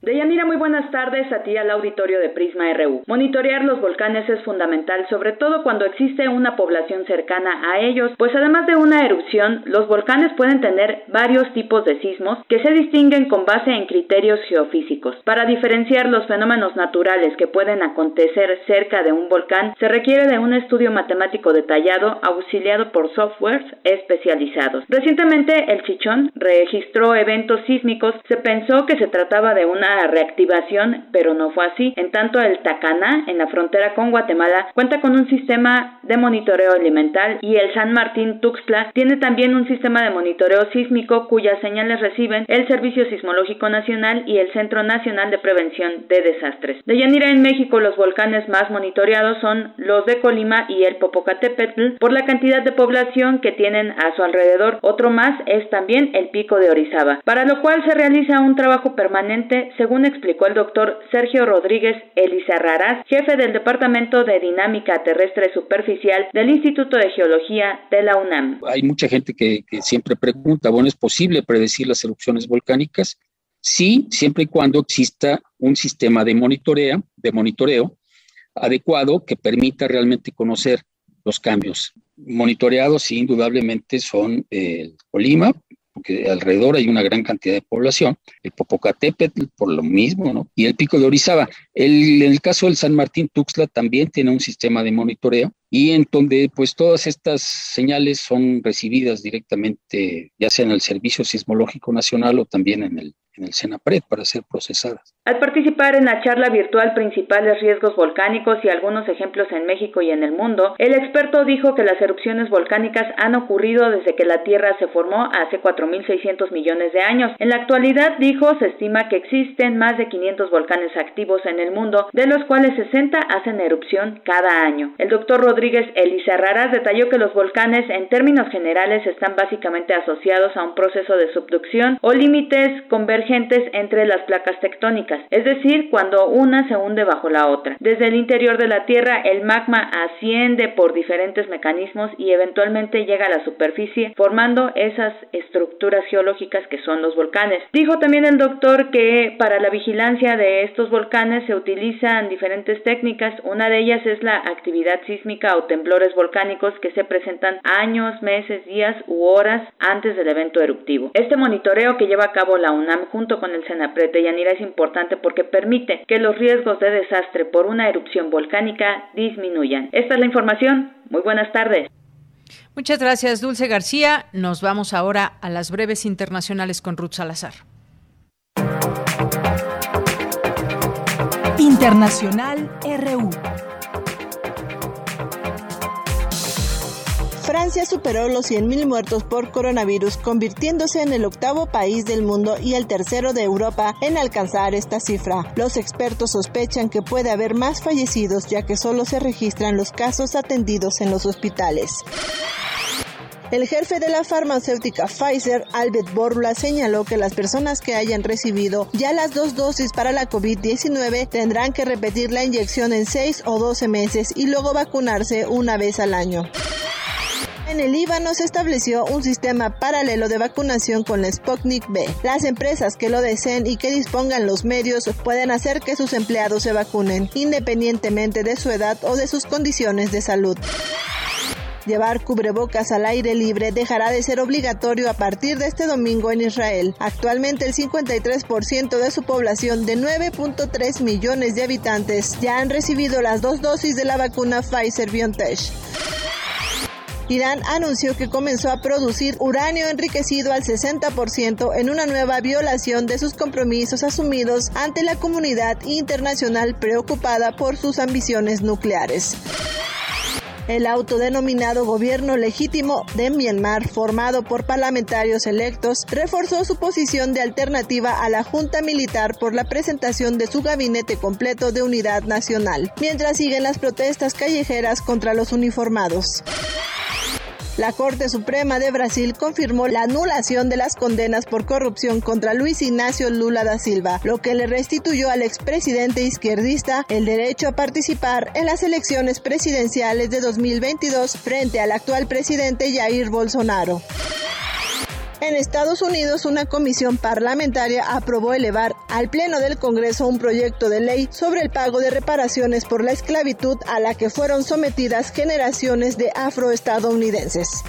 S19: Deyanira, muy buenas tardes a ti al auditorio de Prisma RU. Monitorear los volcanes es fundamental, sobre todo cuando existe una población cercana a ellos, pues además de una erupción, los volcanes pueden tener varios tipos de sismos que se distinguen con base en criterios geofísicos. Para diferenciar los fenómenos naturales que pueden acontecer cerca de un volcán, se requiere de un estudio matemático detallado auxiliado por softwares especializados. Recientemente, el Chichón registró eventos sísmicos. Se pensó que se trataba de una reactivación, pero no fue así. En tanto, el Tacaná, en la frontera con Guatemala, cuenta con un sistema de monitoreo elemental y el San Martín Tuxtla tiene también un sistema de monitoreo sísmico cuyas señales reciben el Servicio Sismológico Nacional y el Centro Nacional de Prevención de Desastres. De Yanira en México, los volcanes más monitoreados son los de Colima y el Popocatépetl por la cantidad de población que tienen a su alrededor. Otro más es también el Pico de Orizaba, para lo cual se realiza un trabajo permanente según explicó el doctor Sergio Rodríguez Elizarrarás, jefe del Departamento de Dinámica Terrestre Superficial del Instituto de Geología de la UNAM.
S20: Hay mucha gente que, siempre pregunta, ¿es posible predecir las erupciones volcánicas? Sí, siempre y cuando exista un sistema de monitoreo, de monitoreo adecuado que permita realmente conocer los cambios. Monitoreados, indudablemente, son el Colima, porque alrededor hay una gran cantidad de población, el Popocatépetl por lo mismo. Y el Pico de Orizaba. El, en el caso del San Martín Tuxtla también tiene un sistema de monitoreo y en donde pues todas estas señales son recibidas directamente ya sea en el Servicio Sismológico Nacional o también en el en el SENAPRED para ser procesadas.
S19: Al participar en la charla virtual Principales riesgos volcánicos y algunos ejemplos en México y en el mundo, el experto dijo que las erupciones volcánicas han ocurrido desde que la Tierra se formó hace 4.600 millones de años. En la actualidad, dijo, se estima que existen más de 500 volcanes activos en el mundo, de los cuales 60 hacen erupción cada año. El doctor Rodríguez Elizarraras detalló que los volcanes en términos generales están básicamente asociados a un proceso de subducción o límites convergentes entre las placas tectónicas, es decir, cuando una se hunde bajo la otra. Desde el interior de la Tierra, el magma asciende por diferentes mecanismos y eventualmente llega a la superficie, formando esas estructuras geológicas que son los volcanes. Dijo también el doctor que para la vigilancia de estos volcanes se utilizan diferentes técnicas. Una de ellas es la actividad sísmica o temblores volcánicos que se presentan años, meses, días u horas antes del evento eruptivo. Este monitoreo que lleva a cabo la UNAM junto con el Senapred de Yanira es importante porque permite que los riesgos de desastre por una erupción volcánica disminuyan. Esta es la información. Muy buenas tardes.
S1: Muchas gracias, Dulce García. Nos vamos ahora a las breves internacionales con Ruth Salazar.
S3: Internacional RU.
S21: Francia superó los 100.000 muertos por coronavirus, convirtiéndose en el octavo país del mundo y el tercero de Europa en alcanzar esta cifra. Los expertos sospechan que puede haber más fallecidos ya que solo se registran los casos atendidos en los hospitales. El jefe de la farmacéutica Pfizer, Albert Bourla, señaló que las personas que hayan recibido ya las dos dosis para la COVID-19 tendrán que repetir la inyección en 6 o 12 meses y luego vacunarse una vez al año. En el Líbano se estableció un sistema paralelo de vacunación con la Sputnik B. Las empresas que lo deseen y que dispongan los medios pueden hacer que sus empleados se vacunen, independientemente de su edad o de sus condiciones de salud. Llevar cubrebocas al aire libre dejará de ser obligatorio a partir de este domingo en Israel. Actualmente el 53% de su población de 9.3 millones de habitantes ya han recibido las dos dosis de la vacuna Pfizer BioNTech. Irán anunció que comenzó a producir uranio enriquecido al 60% en una nueva violación de sus compromisos asumidos ante la comunidad internacional preocupada por sus ambiciones nucleares. El autodenominado gobierno legítimo de Myanmar, formado por parlamentarios electos, reforzó su posición de alternativa a la Junta Militar por la presentación de su gabinete completo de unidad nacional, mientras siguen las protestas callejeras contra los uniformados. La Corte Suprema de Brasil confirmó la anulación de las condenas por corrupción contra Luis Ignacio Lula da Silva, lo que le restituyó al expresidente izquierdista el derecho a participar en las elecciones presidenciales de 2022 frente al actual presidente Jair Bolsonaro. En Estados Unidos, una comisión parlamentaria aprobó elevar al Pleno del Congreso un proyecto de ley sobre el pago de reparaciones por la esclavitud a la que fueron sometidas generaciones de afroestadounidenses.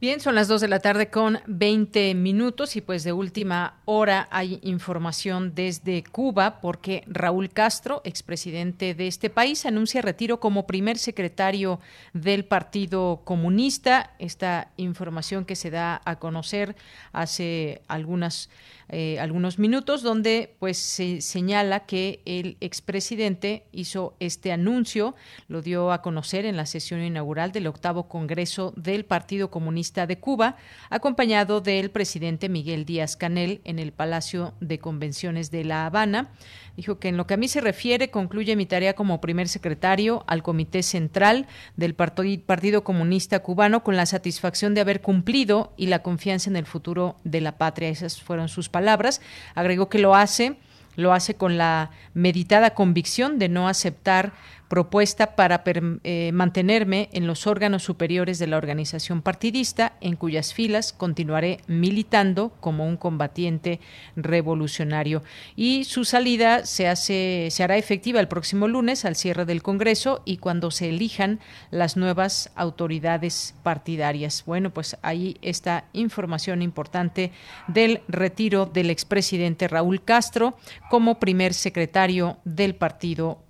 S1: Bien, son las 2 de la tarde con 20 minutos y pues de última hora hay información desde Cuba porque Raúl Castro, expresidente de este país, anuncia retiro como primer secretario del Partido Comunista. Esta información que se da a conocer hace algunas eh, algunos minutos, donde pues se señala que el expresidente hizo este anuncio, lo dio a conocer en la sesión inaugural del octavo Congreso del Partido Comunista de Cuba, acompañado del presidente Miguel Díaz Canel en el Palacio de Convenciones de La Habana. Dijo que en lo que a mí se refiere, concluye mi tarea como primer secretario al Comité Central del Partido Comunista Cubano con la satisfacción de haber cumplido y la confianza en el futuro de la patria. Esas fueron sus palabras. Agregó que lo hace, lo hace con la meditada convicción de no aceptar propuesta para eh, mantenerme en los órganos superiores de la organización partidista, en cuyas filas continuaré militando como un combatiente revolucionario. Y su salida se, hace, se hará efectiva el próximo lunes al cierre del Congreso y cuando se elijan las nuevas autoridades partidarias. Bueno, pues ahí está información importante del retiro del expresidente Raúl Castro como primer secretario del Partido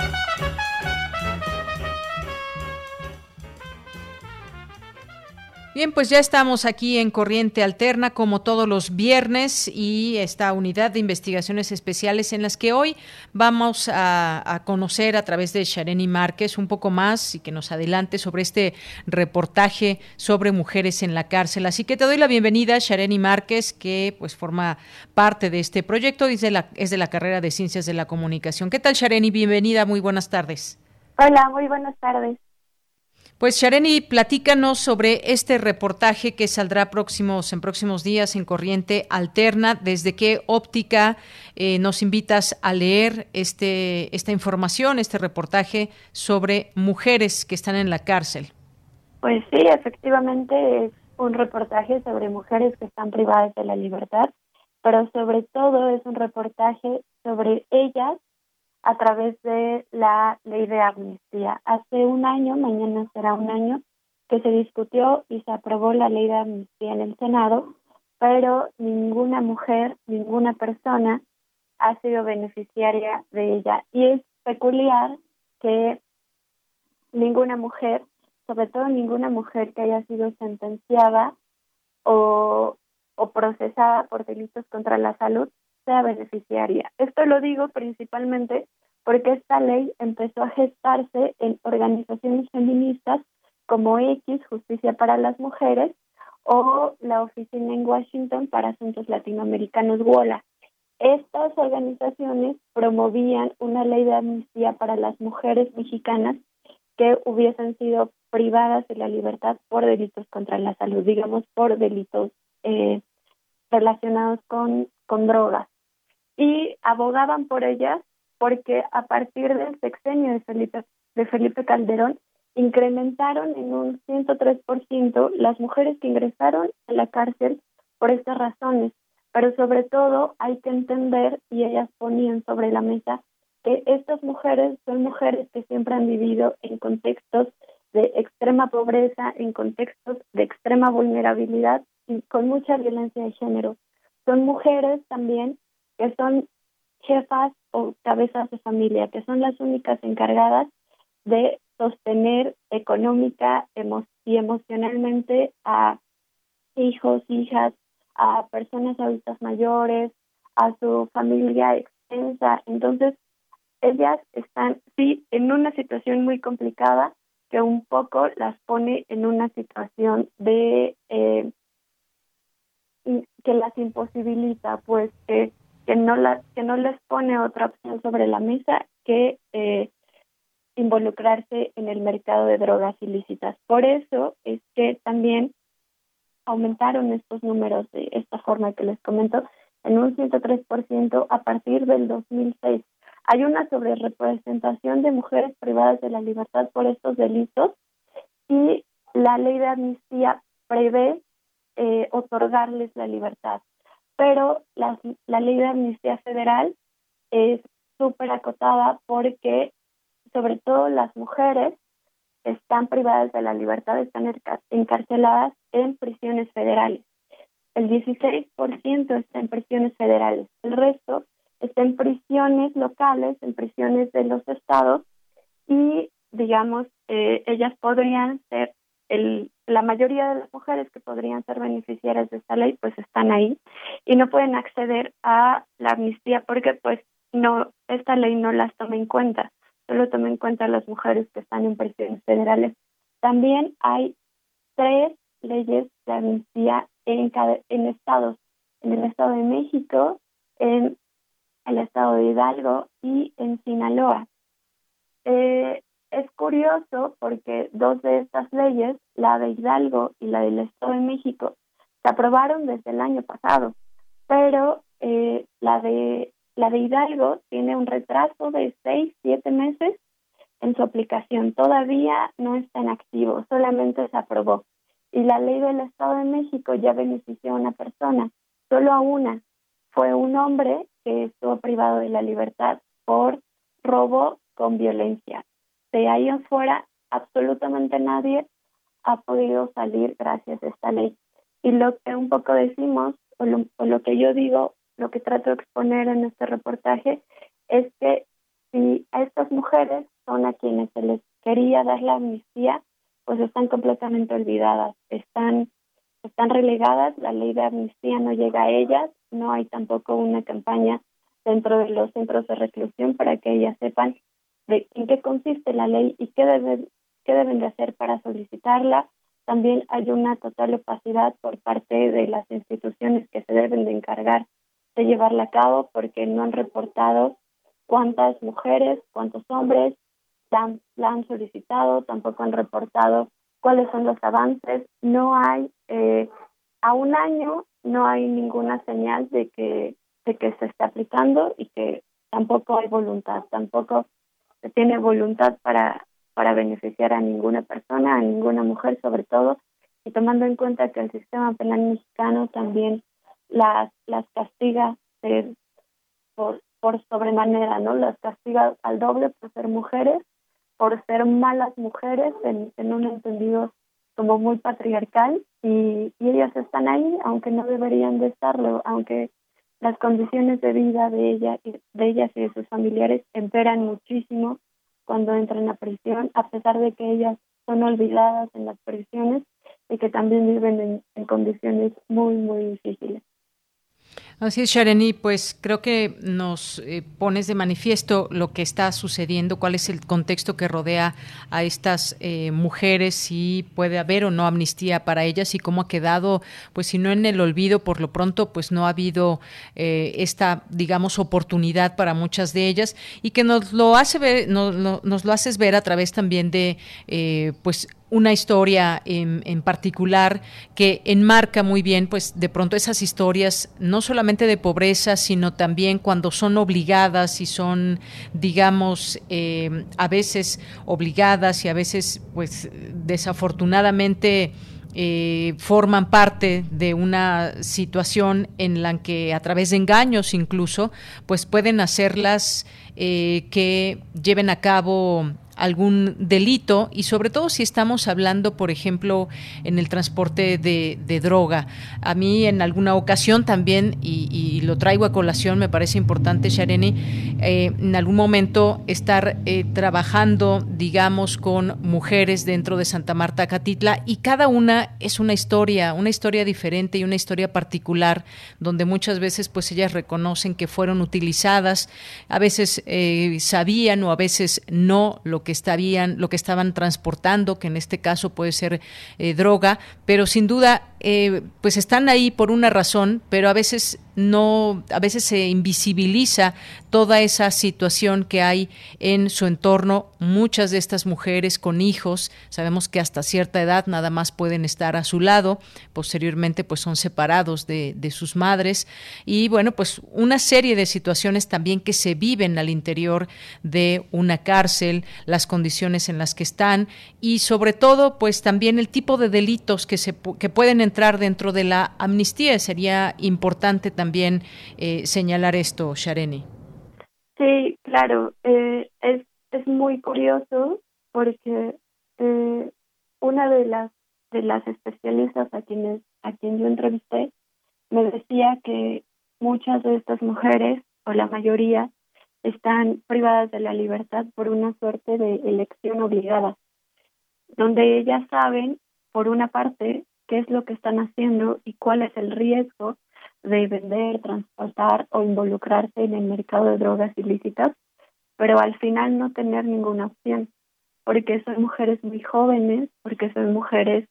S1: Bien, pues ya estamos aquí en Corriente Alterna como todos los viernes y esta unidad de investigaciones especiales en las que hoy vamos a, conocer a través de Shareni Márquez un poco más y que nos adelante sobre este reportaje sobre mujeres en la cárcel. Así que te doy la bienvenida, Shareni Márquez, que pues forma parte de este proyecto y la, es de la carrera de Ciencias de la Comunicación. ¿Qué tal, Shareni? Bienvenida, muy buenas tardes.
S22: Hola, muy buenas tardes.
S1: Pues Shareni, platícanos sobre este reportaje que saldrá próximos, en próximos días en Corriente Alterna. ¿Desde qué óptica eh, nos invitas a leer este, esta información, este reportaje sobre mujeres que están en la cárcel?
S22: Pues sí, efectivamente es un reportaje sobre mujeres que están privadas de la libertad, pero sobre todo es un reportaje sobre ellas a través de la ley de amnistía. Hace un año, mañana será un año, que se discutió y se aprobó la ley de amnistía en el Senado, pero ninguna mujer, ninguna persona ha sido beneficiaria de ella. Y es peculiar que ninguna mujer, sobre todo ninguna mujer que haya sido sentenciada o, o procesada por delitos contra la salud, sea beneficiaria. Esto lo digo principalmente porque esta ley empezó a gestarse en organizaciones feministas como X, Justicia para las Mujeres, o la Oficina en Washington para Asuntos Latinoamericanos, WOLA. Estas organizaciones promovían una ley de amnistía para las mujeres mexicanas que hubiesen sido privadas de la libertad por delitos contra la salud, digamos por delitos eh, relacionados con, con drogas. Y abogaban por ellas porque a partir del sexenio de Felipe, de Felipe Calderón incrementaron en un 103% las mujeres que ingresaron a la cárcel por estas razones. Pero sobre todo hay que entender, y ellas ponían sobre la mesa, que estas mujeres son mujeres que siempre han vivido en contextos de extrema pobreza, en contextos de extrema vulnerabilidad y con mucha violencia de género. Son mujeres también que son jefas o cabezas de familia, que son las únicas encargadas de sostener económica y emocionalmente a hijos, hijas, a personas adultas mayores, a su familia extensa. Entonces, ellas están, sí, en una situación muy complicada que un poco las pone en una situación de eh, que las imposibilita, pues que, que no la, que no les pone otra opción sobre la mesa que eh, involucrarse en el mercado de drogas ilícitas. Por eso es que también aumentaron estos números de esta forma que les comento en un 103% a partir del 2006. Hay una sobrerepresentación de mujeres privadas de la libertad por estos delitos y la ley de amnistía prevé eh, otorgarles la libertad. Pero la, la ley de amnistía federal es súper acotada porque sobre todo las mujeres están privadas de la libertad, están encarceladas en prisiones federales. El 16% está en prisiones federales, el resto está en prisiones locales, en prisiones de los estados y, digamos, eh, ellas podrían ser, el, la mayoría de las mujeres que podrían ser beneficiarias de esta ley, pues están ahí y no pueden acceder a la amnistía porque, pues, no, esta ley no las toma en cuenta solo tome en cuenta las mujeres que están en prisiones federales. También hay tres leyes de amnistía en, cada, en estados, en el estado de México, en el estado de Hidalgo y en Sinaloa. Eh, es curioso porque dos de estas leyes, la de Hidalgo y la del Estado de México, se aprobaron desde el año pasado, pero eh, la de la de Hidalgo tiene un retraso de seis, siete meses en su aplicación. Todavía no está en activo, solamente se aprobó. Y la ley del Estado de México ya benefició a una persona, solo a una. Fue un hombre que estuvo privado de la libertad por robo con violencia. De ahí afuera, absolutamente nadie ha podido salir gracias a esta ley. Y lo que un poco decimos, o lo, o lo que yo digo, lo que trato de exponer en este reportaje es que si a estas mujeres son a quienes se les quería dar la amnistía, pues están completamente olvidadas, están, están relegadas, la ley de amnistía no llega a ellas, no hay tampoco una campaña dentro de los centros de reclusión para que ellas sepan de en qué consiste la ley y qué deben, qué deben de hacer para solicitarla. También hay una total opacidad por parte de las instituciones que se deben de encargar de llevarla a cabo porque no han reportado cuántas mujeres, cuántos hombres la han, solicitado, tampoco han reportado cuáles son los avances. No hay, eh, a un año no hay ninguna señal de que, de que se está aplicando y que tampoco hay voluntad, tampoco se tiene voluntad para, para beneficiar a ninguna persona, a ninguna mujer sobre todo, y tomando en cuenta que el sistema penal mexicano también las, las castiga por, por sobremanera, ¿no? Las castiga al doble por ser mujeres, por ser malas mujeres en, en un entendido como muy patriarcal y, y ellas están ahí aunque no deberían de estarlo, aunque las condiciones de vida de ella de ellas y de sus familiares empeoran muchísimo cuando entran a prisión, a pesar de que ellas son olvidadas en las prisiones y que también viven en condiciones muy, muy difíciles.
S1: Así es, Shareni, pues creo que nos eh, pones de manifiesto lo que está sucediendo, cuál es el contexto que rodea a estas eh, mujeres, si puede haber o no amnistía para ellas y cómo ha quedado, pues si no en el olvido, por lo pronto, pues no ha habido eh, esta, digamos, oportunidad para muchas de ellas y que nos lo hace ver, nos, nos lo haces ver a través también de, pues, una historia en, particular que enmarca muy bien, pues de pronto esas historias, no solamente de pobreza, sino también cuando son obligadas y son, digamos, eh, a veces obligadas y a veces, pues desafortunadamente, eh, forman parte de una situación en la que a través de engaños incluso, pues pueden hacerlas eh, que lleven a cabo algún delito y sobre todo si estamos hablando, por ejemplo, en el transporte de, droga. A mí en alguna ocasión también, y, lo traigo a colación, me parece importante, Shareni, eh, en algún momento estar eh, trabajando, digamos, con mujeres dentro de Santa Marta, Catitla, y cada una es una historia, una historia diferente y una historia particular, donde muchas veces pues ellas reconocen que fueron utilizadas, a veces eh, sabían o a veces no lo que estarían, lo que estaban transportando, que en este caso puede ser eh, droga, pero sin duda eh, pues están ahí por una razón, pero a veces no, a veces se invisibiliza toda esa situación que hay en su entorno. Muchas de estas mujeres con hijos, sabemos que hasta cierta edad nada más pueden estar a su lado, posteriormente pues son separados de, de sus madres y bueno, pues una serie de situaciones también que se viven al interior de una cárcel, las condiciones en las que están y sobre todo pues también el tipo de delitos que, se, que pueden entrar dentro de la amnistía. Sería importante también eh, señalar esto, Shareni.
S22: Sí, claro. Eh, es, es muy curioso porque eh, una de las de las especialistas a quienes a quien yo entrevisté me decía que muchas de estas mujeres o la mayoría están privadas de la libertad por una suerte de elección obligada, donde ellas saben, por una parte, qué es lo que están haciendo y cuál es el riesgo de vender, transportar o involucrarse en el mercado de drogas ilícitas, pero al final no tener ninguna opción, porque son mujeres muy jóvenes, porque son mujeres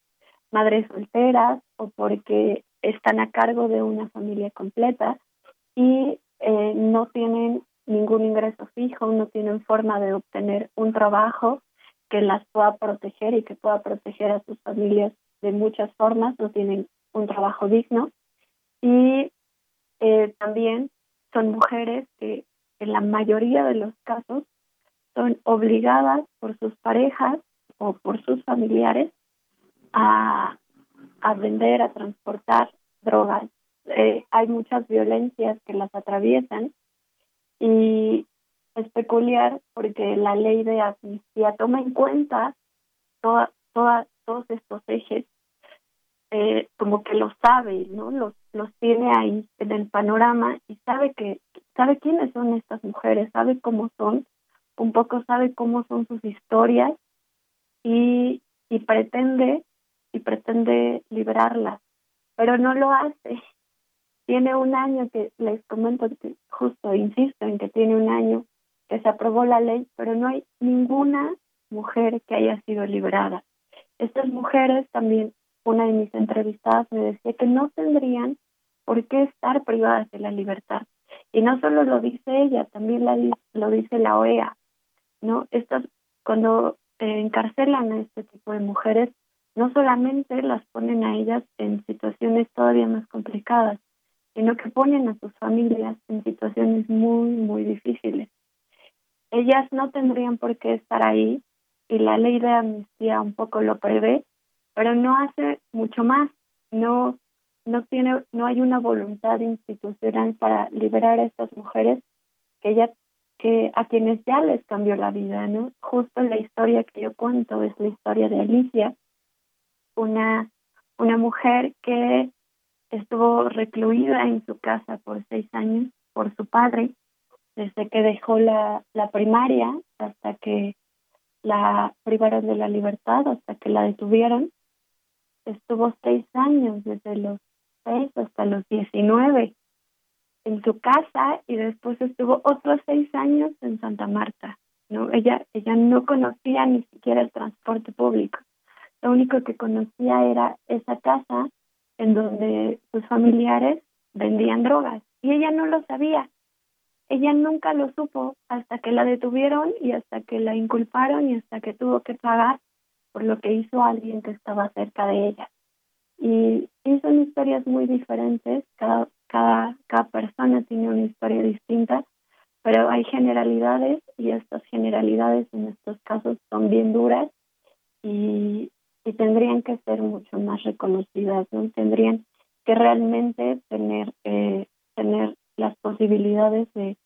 S22: madres solteras o porque están a cargo de una familia completa y eh, no tienen ningún ingreso fijo, no tienen forma de obtener un trabajo que las pueda proteger y que pueda proteger a sus familias de muchas formas, no tienen un trabajo digno y eh, también son mujeres que en la mayoría de los casos son obligadas por sus parejas o por sus familiares a, vender, a transportar drogas. Eh, hay muchas violencias que las atraviesan y es peculiar porque la ley de amnistía toma en cuenta toda, toda, todos estos ejes eh, como que lo sabe, ¿no? Los, los tiene ahí en el panorama y sabe que sabe quiénes son estas mujeres, sabe cómo son, un poco sabe cómo son sus historias y, y pretende y pretende liberarlas, pero no lo hace. Tiene un año que les comento que justo insisto en que tiene un año que se aprobó la ley, pero no hay ninguna mujer que haya sido liberada. Estas mujeres también una de mis entrevistadas me decía que no tendrían por qué estar privadas de la libertad. Y no solo lo dice ella, también la, lo dice la OEA. ¿no? Estas, cuando encarcelan a este tipo de mujeres, no solamente las ponen a ellas en situaciones todavía más complicadas, sino que ponen a sus familias en situaciones muy, muy difíciles. Ellas no tendrían por qué estar ahí y la ley de amnistía un poco lo prevé, pero no hace mucho más, no, no tiene, no hay una voluntad institucional para liberar a estas mujeres que ya que a quienes ya les cambió la vida, ¿no? Justo la historia que yo cuento es la historia de Alicia, una, una mujer que estuvo recluida en su casa por seis años por su padre, desde que dejó la, la primaria hasta que la privaron de la libertad, hasta que la detuvieron estuvo seis años, desde los seis hasta los diecinueve. en su casa y después estuvo otros seis años en Santa Marta. No, ella, ella no conocía ni siquiera el transporte público. Lo único que conocía era esa casa en donde sus familiares vendían drogas y ella no lo sabía. Ella nunca lo supo hasta que la detuvieron y hasta que la inculparon y hasta que tuvo que pagar por lo que hizo alguien que estaba cerca de ella. Y, son historias muy diferentes, cada, cada, cada persona tiene una historia distinta, pero hay generalidades y estas generalidades en estos casos son bien duras y, y tendrían que ser mucho más reconocidas, ¿no? Tendrían que realmente tener, eh, tener las posibilidades de,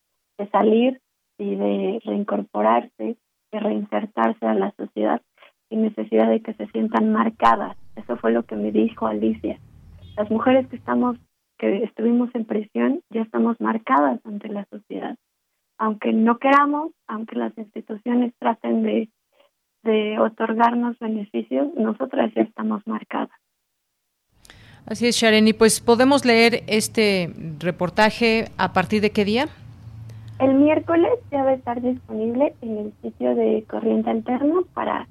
S22: salir y de reincorporarse, de reinsertarse a la sociedad sin necesidad de que se sientan marcadas. Eso fue lo que me dijo Alicia. Las mujeres que estamos, que estuvimos en prisión, ya estamos marcadas ante la sociedad. Aunque no queramos, aunque las instituciones traten de otorgarnos beneficios, nosotras ya estamos marcadas.
S1: Así es, Sharon. Y pues podemos leer este reportaje a partir de qué día?
S22: El miércoles ya va a estar disponible en el sitio de Corriente Alterno para,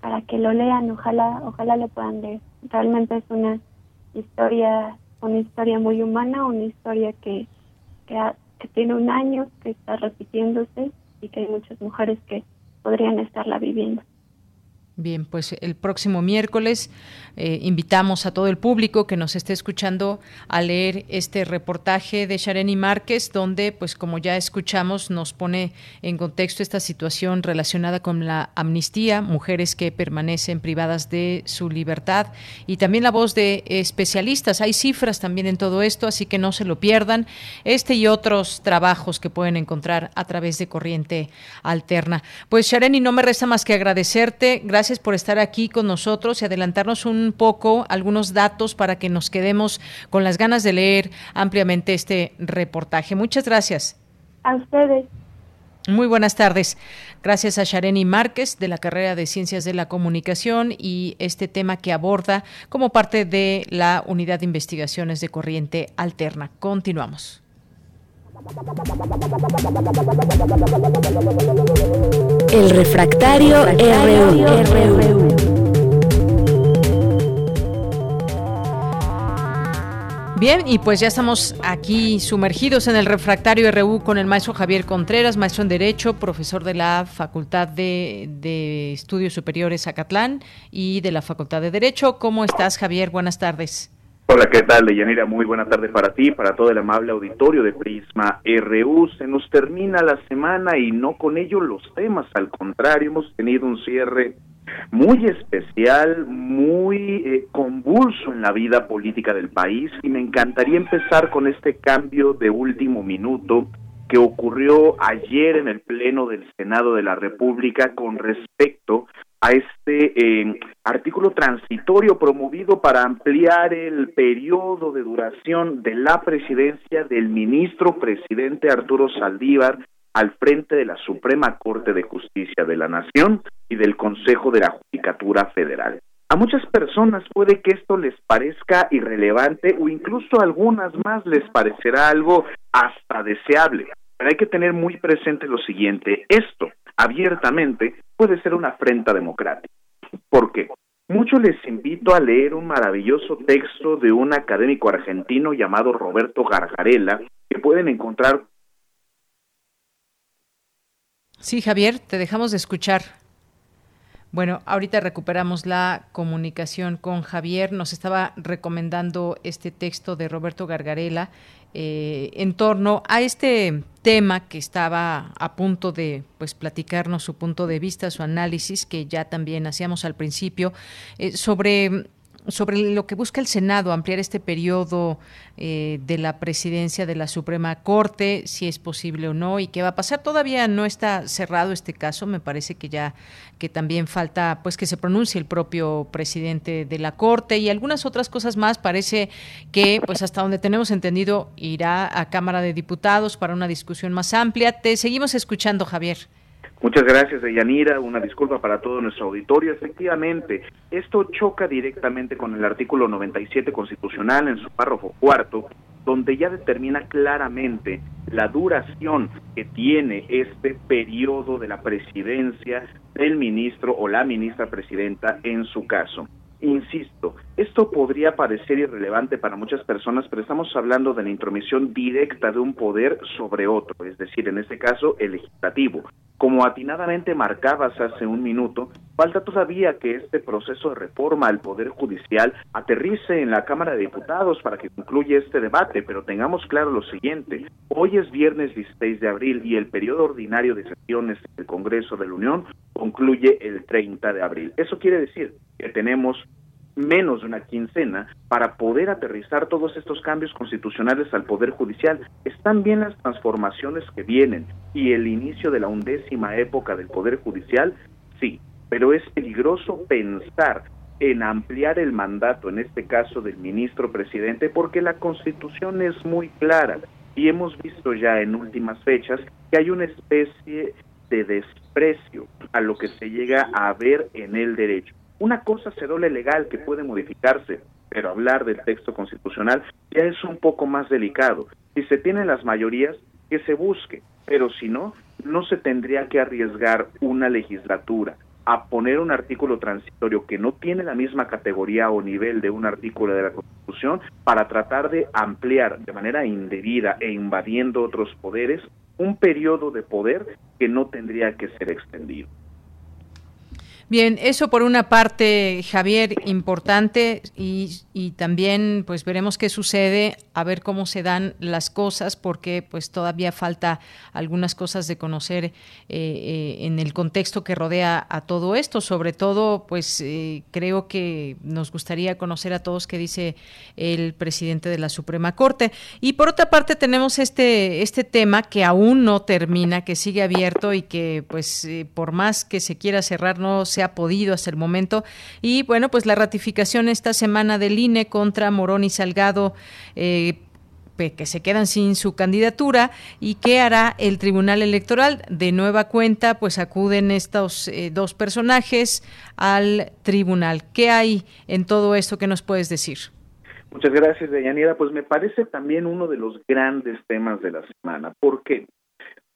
S22: para que lo lean. Ojalá, ojalá lo puedan leer. Realmente es una historia, una historia muy humana, una historia que, que, que tiene un año, que está repitiéndose y que hay muchas mujeres que podrían estarla viviendo.
S1: Bien, pues el próximo miércoles eh, invitamos a todo el público que nos esté escuchando a leer este reportaje de Shareni Márquez, donde, pues como ya escuchamos, nos pone en contexto esta situación relacionada con la amnistía, mujeres que permanecen privadas de su libertad y también la voz de especialistas. Hay cifras también en todo esto, así que no se lo pierdan. Este y otros trabajos que pueden encontrar a través de Corriente Alterna. Pues Shareni, no me resta más que agradecerte. Gracias gracias por estar aquí con nosotros y adelantarnos un poco algunos datos para que nos quedemos con las ganas de leer ampliamente este reportaje. Muchas gracias.
S22: A ustedes.
S1: Muy buenas tardes. Gracias a Shareni Márquez de la carrera de Ciencias de la Comunicación y este tema que aborda como parte de la Unidad de Investigaciones de Corriente Alterna. Continuamos.
S23: El refractario.
S1: Bien, y pues ya estamos aquí sumergidos en el refractario RU con el maestro Javier Contreras, maestro en Derecho, profesor de la Facultad de, de Estudios Superiores Acatlán y de la Facultad de Derecho. ¿Cómo estás, Javier? Buenas tardes.
S24: Hola, ¿qué tal, Deyanira? Muy buena tarde para ti, para todo el amable auditorio de Prisma RU. Se nos termina la semana y no con ello los temas, al contrario, hemos tenido un cierre muy especial, muy eh, convulso en la vida política del país y me encantaría empezar con este cambio de último minuto que ocurrió ayer en el Pleno del Senado de la República con respecto a este eh, artículo transitorio promovido para ampliar el periodo de duración de la presidencia del ministro presidente Arturo Saldívar al frente de la Suprema Corte de Justicia de la Nación y del Consejo de la Judicatura Federal. A muchas personas puede que esto les parezca irrelevante o incluso a algunas más les parecerá algo hasta deseable. Pero hay que tener muy presente lo siguiente, esto abiertamente puede ser una afrenta democrática. ¿Por qué? Mucho les invito a leer un maravilloso texto de un académico argentino llamado Roberto Gargarella, que pueden encontrar.
S1: Sí, Javier, te dejamos de escuchar. Bueno, ahorita recuperamos la comunicación con Javier. Nos estaba recomendando este texto de Roberto Gargarella eh, en torno a este tema que estaba a punto de pues platicarnos su punto de vista, su análisis, que ya también hacíamos al principio, eh, sobre sobre lo que busca el Senado, ampliar este periodo eh, de la presidencia de la Suprema Corte, si es posible o no, y qué va a pasar. Todavía no está cerrado este caso, me parece que ya que también falta pues que se pronuncie el propio presidente de la Corte y algunas otras cosas más. Parece que pues hasta donde tenemos entendido irá a Cámara de Diputados para una discusión más amplia. Te seguimos escuchando, Javier.
S24: Muchas gracias, Deyanira. Una disculpa para todo nuestro auditorio. Efectivamente, esto choca directamente con el artículo 97 constitucional en su párrafo cuarto, donde ya determina claramente la duración que tiene este periodo de la presidencia del ministro o la ministra presidenta en su caso. Insisto, esto podría parecer irrelevante para muchas personas, pero estamos hablando de la intromisión directa de un poder sobre otro, es decir, en este caso, el legislativo. Como atinadamente marcabas hace un minuto, falta todavía que este proceso de reforma al Poder Judicial aterrice en la Cámara de Diputados para que concluya este debate, pero tengamos claro lo siguiente, hoy es viernes 16 de abril y el periodo ordinario de sesiones del Congreso de la Unión concluye el 30 de abril. Eso quiere decir que tenemos menos de una quincena para poder aterrizar todos estos cambios constitucionales al Poder Judicial. Están bien las transformaciones que vienen y el inicio de la undécima época del Poder Judicial, sí, pero es peligroso pensar en ampliar el mandato, en este caso del ministro presidente, porque la Constitución es muy clara y hemos visto ya en últimas fechas que hay una especie de desprecio a lo que se llega a ver en el derecho. Una cosa se doble legal que puede modificarse, pero hablar del texto constitucional ya es un poco más delicado. Si se tienen las mayorías, que se busque, pero si no, no se tendría que arriesgar una legislatura a poner un artículo transitorio que no tiene la misma categoría o nivel de un artículo de la Constitución para tratar de ampliar de manera indebida e invadiendo otros poderes un periodo de poder que no tendría que ser extendido.
S1: Bien, eso por una parte, Javier, importante y, también pues veremos qué sucede, a ver cómo se dan las cosas, porque pues todavía falta algunas cosas de conocer eh, eh, en el contexto que rodea a todo esto. Sobre todo, pues eh, creo que nos gustaría conocer a todos qué dice el presidente de la Suprema Corte. Y por otra parte tenemos este, este tema que aún no termina, que sigue abierto y que pues por más que se quiera cerrar no se ha podido hasta el momento. Y bueno, pues la ratificación esta semana del INE contra Morón y Salgado. Eh, que se quedan sin su candidatura y qué hará el Tribunal Electoral. De nueva cuenta, pues acuden estos eh, dos personajes al tribunal. ¿Qué hay en todo esto que nos puedes decir?
S24: Muchas gracias, Deyanira. Pues me parece también uno de los grandes temas de la semana. ¿Por qué?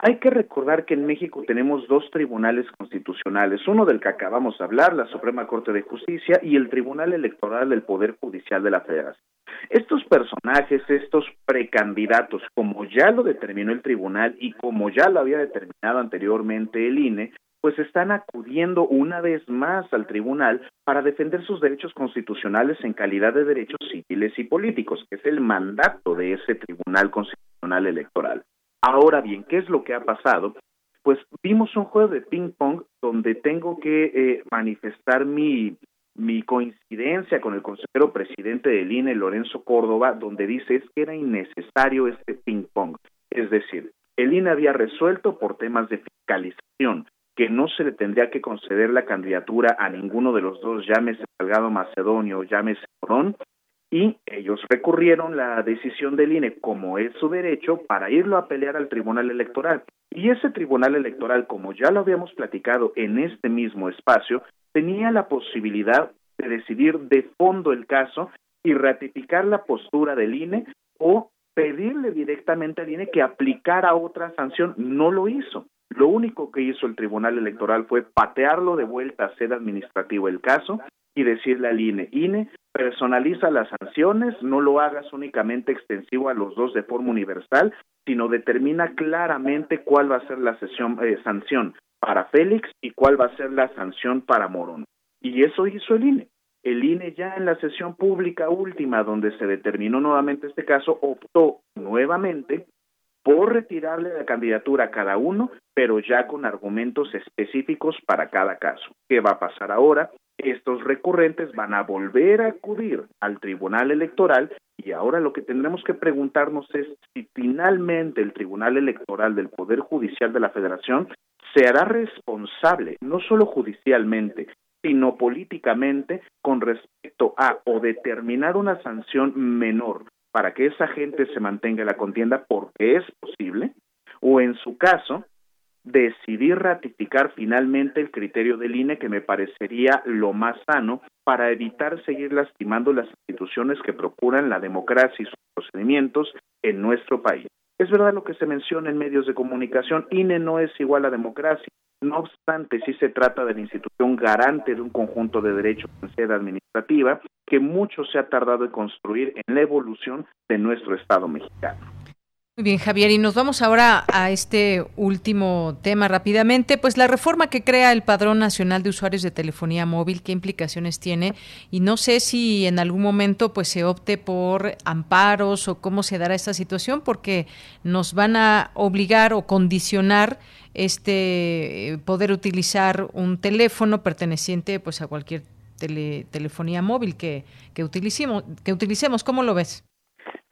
S24: Hay que recordar que en México tenemos dos tribunales constitucionales, uno del que acabamos de hablar, la Suprema Corte de Justicia, y el Tribunal Electoral del Poder Judicial de la Federación. Estos personajes, estos precandidatos, como ya lo determinó el tribunal y como ya lo había determinado anteriormente el INE, pues están acudiendo una vez más al tribunal para defender sus derechos constitucionales en calidad de derechos civiles y políticos, que es el mandato de ese tribunal constitucional electoral. Ahora bien, ¿qué es lo que ha pasado? Pues vimos un juego de ping-pong donde tengo que eh, manifestar mi, mi coincidencia con el consejero presidente del INE, Lorenzo Córdoba, donde dice es que era innecesario este ping-pong. Es decir, el INE había resuelto por temas de fiscalización que no se le tendría que conceder la candidatura a ninguno de los dos, llámese Salgado Macedonio o llámese Morón, y ellos recurrieron la decisión del INE, como es su derecho, para irlo a pelear al Tribunal Electoral. Y ese Tribunal Electoral, como ya lo habíamos platicado en este mismo espacio, tenía la posibilidad de decidir de fondo el caso y ratificar la postura del INE o pedirle directamente al INE que aplicara otra sanción. No lo hizo. Lo único que hizo el Tribunal Electoral fue patearlo de vuelta a ser administrativo el caso y decirle al INE, INE, personaliza las sanciones, no lo hagas únicamente extensivo a los dos de forma universal, sino determina claramente cuál va a ser la sesión, eh, sanción para Félix y cuál va a ser la sanción para Morón. Y eso hizo el INE. El INE ya en la sesión pública última, donde se determinó nuevamente este caso, optó nuevamente por retirarle la candidatura a cada uno, pero ya con argumentos específicos para cada caso. ¿Qué va a pasar ahora? Estos recurrentes van a volver a acudir al Tribunal Electoral y ahora lo que tendremos que preguntarnos es si finalmente el Tribunal Electoral del Poder Judicial de la Federación se hará responsable, no solo judicialmente, sino políticamente con respecto a o determinar una sanción menor para que esa gente se mantenga en la contienda porque es posible, o en su caso, decidir ratificar finalmente el criterio del INE que me parecería lo más sano para evitar seguir lastimando las instituciones que procuran la democracia y sus procedimientos en nuestro país. Es verdad lo que se menciona en medios de comunicación, INE no es igual a democracia. No obstante, sí se trata de la institución garante de un conjunto de derechos en sede administrativa que mucho se ha tardado en construir en la evolución de nuestro Estado mexicano.
S1: Muy bien, Javier, y nos vamos ahora a este último tema rápidamente. Pues la reforma que crea el Padrón Nacional de Usuarios de Telefonía Móvil, ¿qué implicaciones tiene? Y no sé si en algún momento pues se opte por amparos o cómo se dará esta situación, porque nos van a obligar o condicionar este poder utilizar un teléfono perteneciente pues a cualquier telefonía móvil que, que utilicemos, que utilicemos. ¿Cómo lo ves?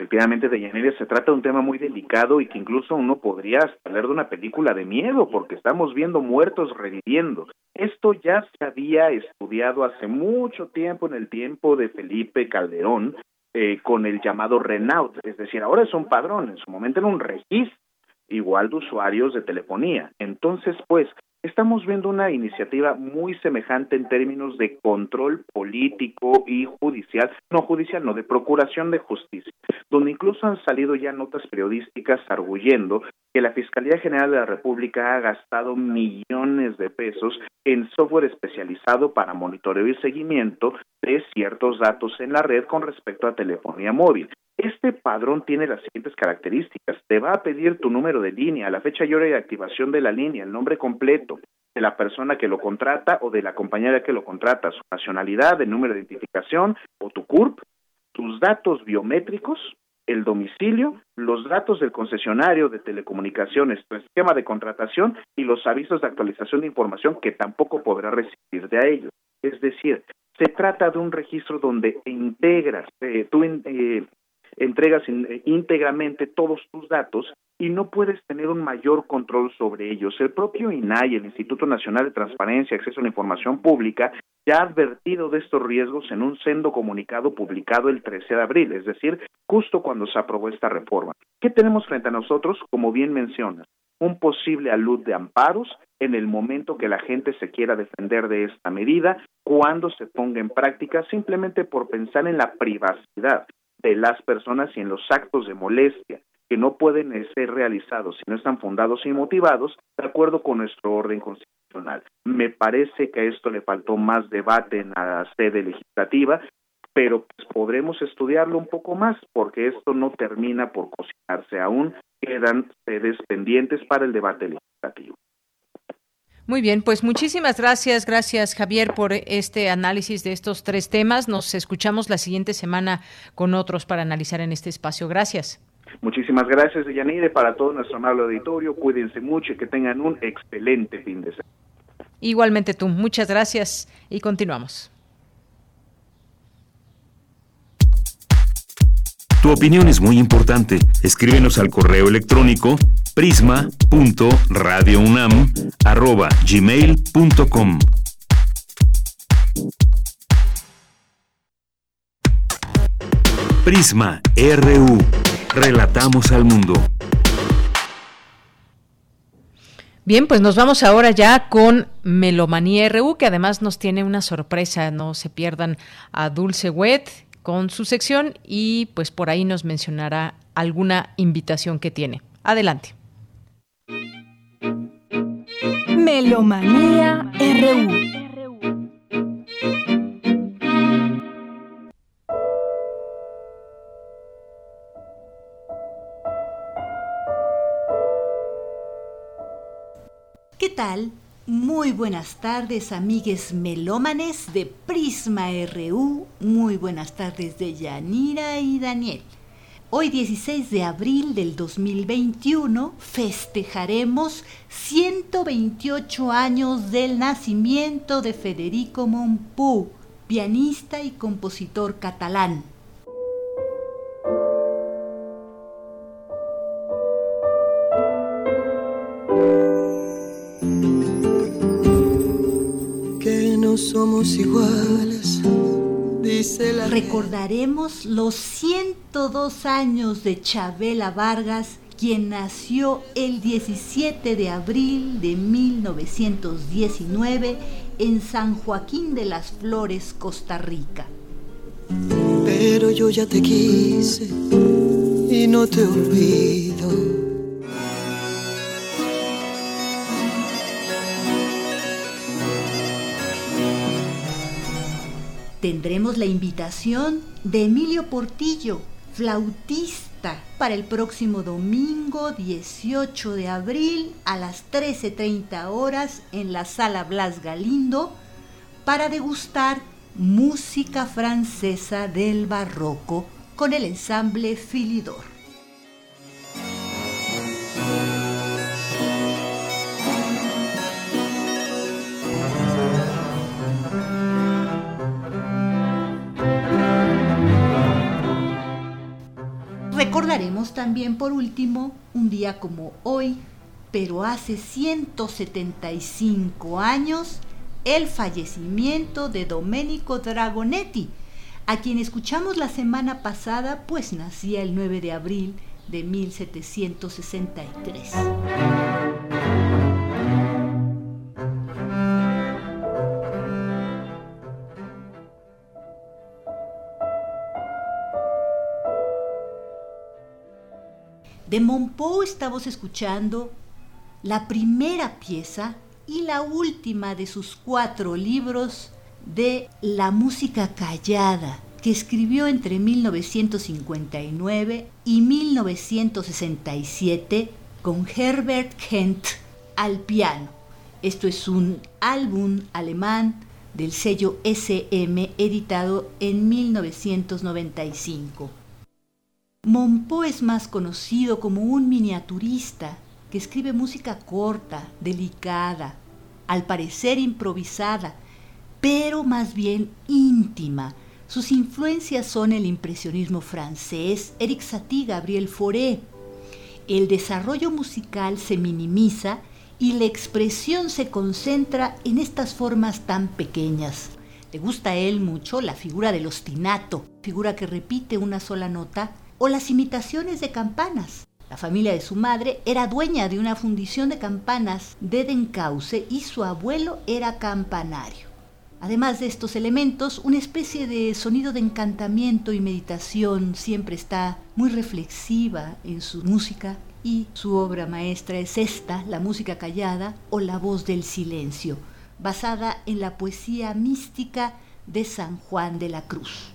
S24: Efectivamente, de Yanira, se trata de un tema muy delicado y que incluso uno podría hablar de una película de miedo, porque estamos viendo muertos reviviendo. Esto ya se había estudiado hace mucho tiempo, en el tiempo de Felipe Calderón, eh, con el llamado Renault, es decir, ahora es un padrón, en su momento era un registro igual de usuarios de telefonía. Entonces, pues, Estamos viendo una iniciativa muy semejante en términos de control político y judicial, no judicial, no, de procuración de justicia, donde incluso han salido ya notas periodísticas arguyendo que la Fiscalía General de la República ha gastado millones de pesos en software especializado para monitoreo y seguimiento de ciertos datos en la red con respecto a telefonía móvil. Este padrón tiene las siguientes características. Te va a pedir tu número de línea, la fecha y hora de activación de la línea, el nombre completo de la persona que lo contrata o de la compañera que lo contrata, su nacionalidad, el número de identificación o tu CURP, tus datos biométricos, el domicilio, los datos del concesionario de telecomunicaciones, tu esquema de contratación y los avisos de actualización de información que tampoco podrá recibir de ellos. Es decir, se trata de un registro donde integras, eh, tú eh, entregas eh, íntegramente todos tus datos y no puedes tener un mayor control sobre ellos. El propio INAI, el Instituto Nacional de Transparencia y Acceso a la Información Pública, ya ha advertido de estos riesgos en un sendo comunicado publicado el 13 de abril, es decir, justo cuando se aprobó esta reforma. ¿Qué tenemos frente a nosotros? Como bien mencionas, un posible alud de amparos en el momento que la gente se quiera defender de esta medida, cuando se ponga en práctica simplemente por pensar en la privacidad de las personas y en los actos de molestia que no pueden ser realizados si no están fundados y motivados de acuerdo con nuestro orden constitucional. Me parece que a esto le faltó más debate en la sede legislativa, pero pues, podremos estudiarlo un poco más porque esto no termina por cocinarse aún, quedan sedes pendientes para el debate legislativo.
S1: Muy bien, pues muchísimas gracias, gracias Javier por este análisis de estos tres temas. Nos escuchamos la siguiente semana con otros para analizar en este espacio. Gracias.
S24: Muchísimas gracias, Yanire, para todo nuestro amable auditorio. Cuídense mucho y que tengan un excelente fin de semana.
S1: Igualmente tú, muchas gracias y continuamos.
S17: Tu opinión es muy importante. Escríbenos al correo electrónico prisma.radiounam@gmail.com. Prisma RU. Relatamos al mundo.
S1: Bien, pues nos vamos ahora ya con Melomanía RU, que además nos tiene una sorpresa. No se pierdan a Dulce Wet con su sección y pues por ahí nos mencionará alguna invitación que tiene. Adelante.
S3: Melomanía RU.
S25: ¿Qué tal? Muy buenas tardes, amigues melómanes de Prisma RU. Muy buenas tardes de Yanira y Daniel. Hoy 16 de abril del 2021 festejaremos 128 años del nacimiento de Federico Montpou, pianista y compositor catalán.
S26: somos iguales, dice la.
S25: Recordaremos los 102 años de Chabela Vargas, quien nació el 17 de abril de 1919 en San Joaquín de las Flores, Costa Rica.
S26: Pero yo ya te quise y no te olvido.
S25: Tendremos la invitación de Emilio Portillo, flautista, para el próximo domingo 18 de abril a las 13.30 horas en la sala Blas Galindo para degustar música francesa del barroco con el ensamble Filidor. Recordaremos también por último un día como hoy, pero hace 175 años, el fallecimiento de Domenico Dragonetti, a quien escuchamos la semana pasada, pues nacía el 9 de abril de 1763. De Monpou estamos escuchando la primera pieza y la última de sus cuatro libros de La música callada, que escribió entre 1959 y 1967 con Herbert Kent al piano. Esto es un álbum alemán del sello SM editado en 1995. Monpó es más conocido como un miniaturista que escribe música corta, delicada, al parecer improvisada, pero más bien íntima. Sus influencias son el impresionismo francés, Eric Satie, Gabriel Fauré. El desarrollo musical se minimiza y la expresión se concentra en estas formas tan pequeñas. Le gusta a él mucho la figura del ostinato, figura que repite una sola nota o las imitaciones de campanas. La familia de su madre era dueña de una fundición de campanas de Dencauce y su abuelo era campanario. Además de estos elementos, una especie de sonido de encantamiento y meditación siempre está muy reflexiva en su música y su obra maestra es esta, la música callada o la voz del silencio, basada en la poesía mística de San Juan de la Cruz.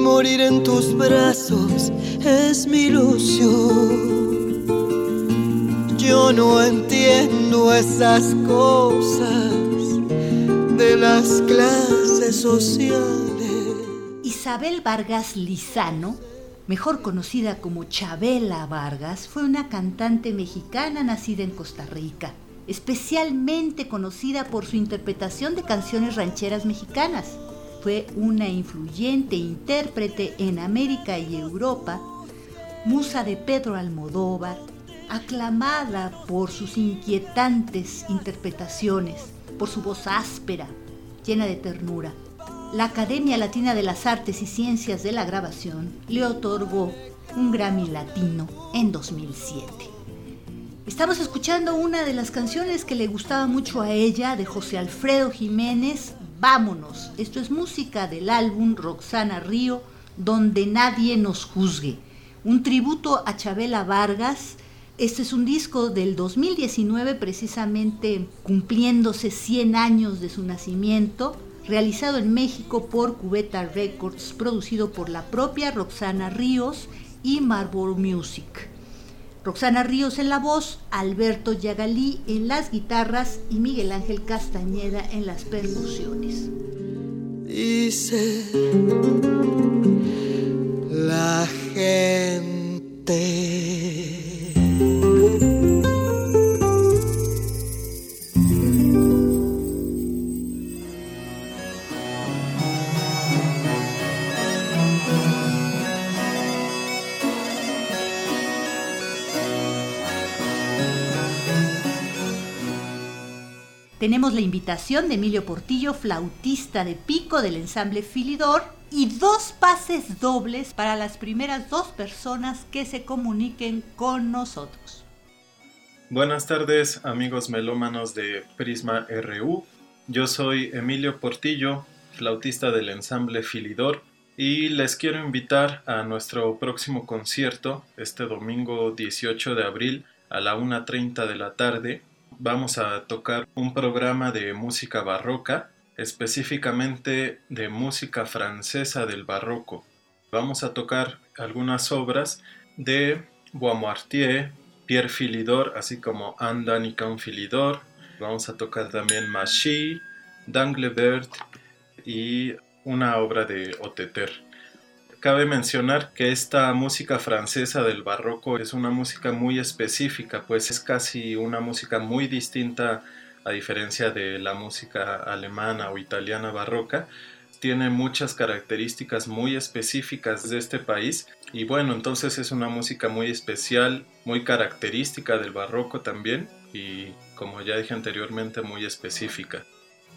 S26: Morir en tus brazos es mi ilusión. Yo no entiendo esas cosas de las clases sociales.
S25: Isabel Vargas Lizano, mejor conocida como Chabela Vargas, fue una cantante mexicana nacida en Costa Rica, especialmente conocida por su interpretación de canciones rancheras mexicanas una influyente intérprete en América y Europa, musa de Pedro Almodóvar, aclamada por sus inquietantes interpretaciones, por su voz áspera, llena de ternura. La Academia Latina de las Artes y Ciencias de la Grabación le otorgó un Grammy Latino en 2007. Estamos escuchando una de las canciones que le gustaba mucho a ella, de José Alfredo Jiménez, Vámonos. Esto es música del álbum Roxana Río, donde nadie nos juzgue. Un tributo a Chabela Vargas. Este es un disco del 2019, precisamente cumpliéndose 100 años de su nacimiento, realizado en México por Cubeta Records, producido por la propia Roxana Ríos y Marlboro Music. Roxana Ríos en la voz, Alberto Yagalí en las guitarras y Miguel Ángel Castañeda en las percusiones.
S26: Dice la gente.
S25: Tenemos la invitación de Emilio Portillo, flautista de pico del ensamble Filidor, y dos pases dobles para las primeras dos personas que se comuniquen con nosotros.
S27: Buenas tardes amigos melómanos de Prisma RU. Yo soy Emilio Portillo, flautista del ensamble Filidor, y les quiero invitar a nuestro próximo concierto este domingo 18 de abril a la 1.30 de la tarde. Vamos a tocar un programa de música barroca, específicamente de música francesa del barroco. Vamos a tocar algunas obras de Boismartier, Pierre Philidor, así como Anne Philidor. Vamos a tocar también Machy, Danglebert y una obra de Oteter. Cabe mencionar que esta música francesa del barroco es una música muy específica, pues es casi una música muy distinta a diferencia de la música alemana o italiana barroca, tiene muchas características muy específicas de este país y bueno, entonces es una música muy especial, muy característica del barroco también y como ya dije anteriormente muy específica.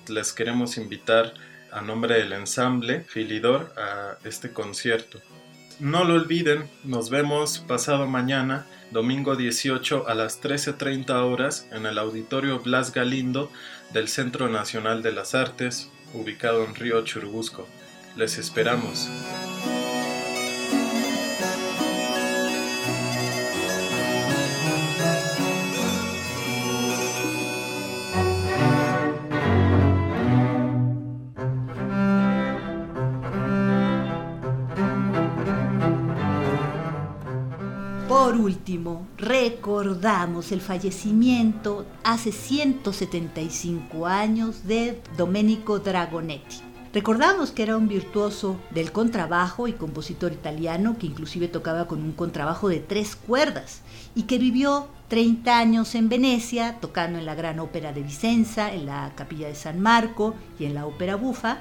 S27: Les queremos invitar a nombre del ensamble Filidor a este concierto. No lo olviden, nos vemos pasado mañana, domingo 18 a las 13.30 horas en el auditorio Blas Galindo del Centro Nacional de las Artes, ubicado en Río Churubusco. Les esperamos.
S25: Recordamos el fallecimiento hace 175 años de Domenico Dragonetti. Recordamos que era un virtuoso del contrabajo y compositor italiano que inclusive tocaba con un contrabajo de tres cuerdas y que vivió 30 años en Venecia tocando en la Gran Ópera de Vicenza, en la Capilla de San Marco y en la Ópera Bufa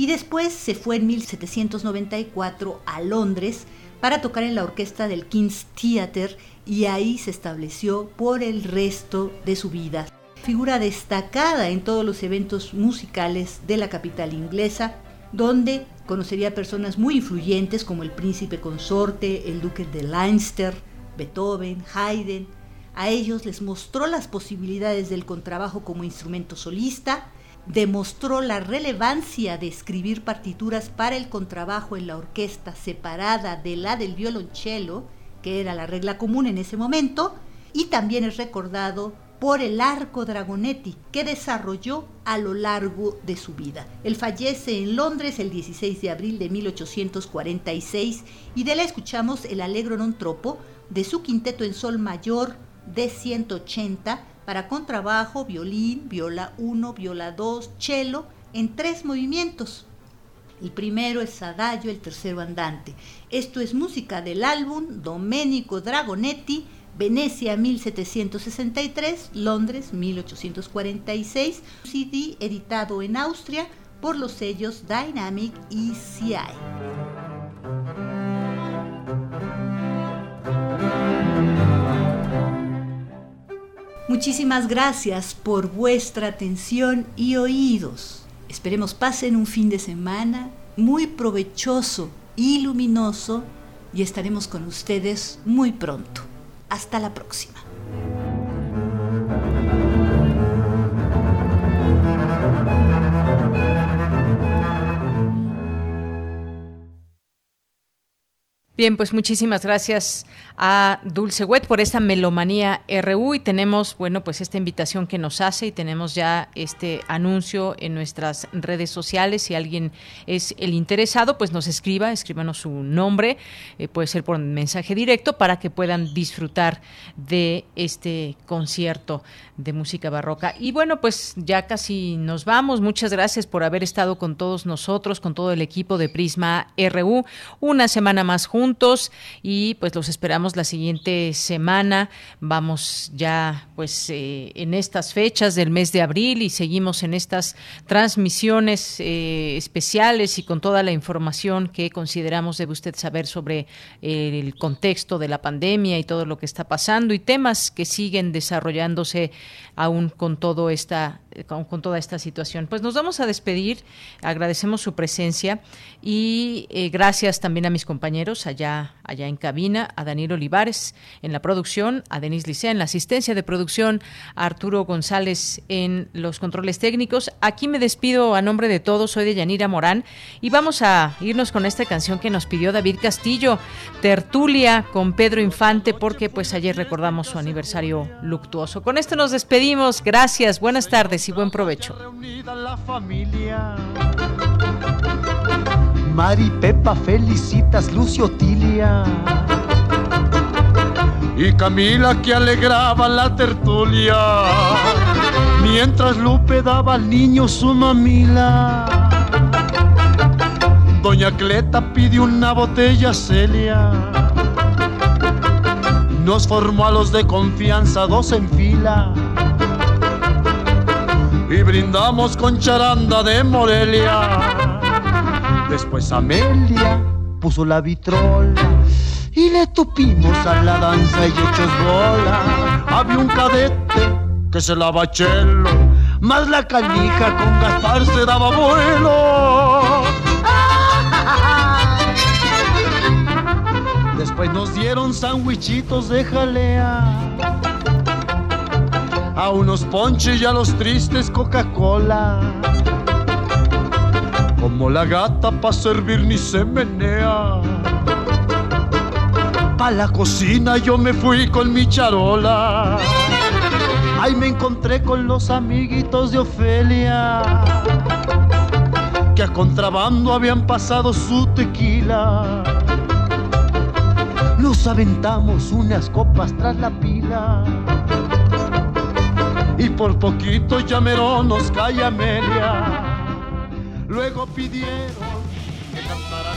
S25: y después se fue en 1794 a Londres para tocar en la orquesta del King's Theatre y ahí se estableció por el resto de su vida. Figura destacada en todos los eventos musicales de la capital inglesa, donde conocería personas muy influyentes como el príncipe consorte, el duque de Leinster, Beethoven, Haydn. A ellos les mostró las posibilidades del contrabajo como instrumento solista, demostró la relevancia de escribir partituras para el contrabajo en la orquesta separada de la del violonchelo, que era la regla común en ese momento, y también es recordado por el arco Dragonetti que desarrolló a lo largo de su vida. Él fallece en Londres el 16 de abril de 1846 y de él escuchamos el Allegro non troppo de su quinteto en sol mayor de 180 para contrabajo, violín, viola 1, viola 2, cello, en tres movimientos. El primero es Adagio, el tercero Andante. Esto es música del álbum Domenico Dragonetti, Venecia 1763, Londres 1846, CD editado en Austria por los sellos Dynamic ECI. Muchísimas gracias por vuestra atención y oídos. Esperemos pasen un fin de semana muy provechoso y luminoso y estaremos con ustedes muy pronto. Hasta la próxima.
S1: Bien, pues muchísimas gracias a Dulce Wet por esta melomanía RU y tenemos, bueno, pues esta invitación que nos hace y tenemos ya este anuncio en nuestras redes sociales. Si alguien es el interesado, pues nos escriba, escríbanos su nombre, eh, puede ser por mensaje directo para que puedan disfrutar de este concierto de música barroca. Y bueno, pues ya casi nos vamos. Muchas gracias por haber estado con todos nosotros, con todo el equipo de Prisma RU. Una semana más juntos y pues los esperamos la siguiente semana. Vamos ya pues eh, en estas fechas del mes de abril y seguimos en estas transmisiones eh, especiales y con toda la información que consideramos debe usted saber sobre el contexto de la pandemia y todo lo que está pasando y temas que siguen desarrollándose aún con todo esta con, toda esta situación. Pues nos vamos a despedir, agradecemos su presencia y gracias también a mis compañeros allá, allá en cabina, a Daniel Olivares en la producción, a Denis Licea en la asistencia de producción, a Arturo González en los controles técnicos. Aquí me despido a nombre de todos, soy de Yanira Morán y vamos a irnos con esta canción que nos pidió David Castillo, Tertulia con Pedro Infante, porque pues ayer recordamos su aniversario luctuoso. Con esto nos despedimos, gracias, buenas tardes y buen provecho.
S28: Mari Pepa felicitas Lucio Tilia y Camila que alegraba la tertulia mientras Lupe daba al niño su mamila. Doña Cleta pidió una botella Celia. Nos formó a los de confianza dos en fila. Y brindamos con charanda de Morelia. Después Amelia puso la vitrola y le tupimos a la danza y hechos bola. Había un cadete que se lava chelo, más la canija con Gaspar se daba vuelo. Después nos dieron sandwichitos de jalea. A unos ponches y a los tristes Coca-Cola. Como la gata pa' servir ni se menea. Pa' la cocina yo me fui con mi charola. Ahí me encontré con los amiguitos de Ofelia. Que a contrabando habían pasado su tequila nos aventamos unas copas tras la pila. Y por poquito ya nos cae Amelia. Luego pidieron que cantara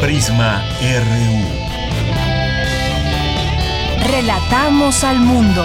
S29: Prisma RU.
S23: Relatamos al mundo.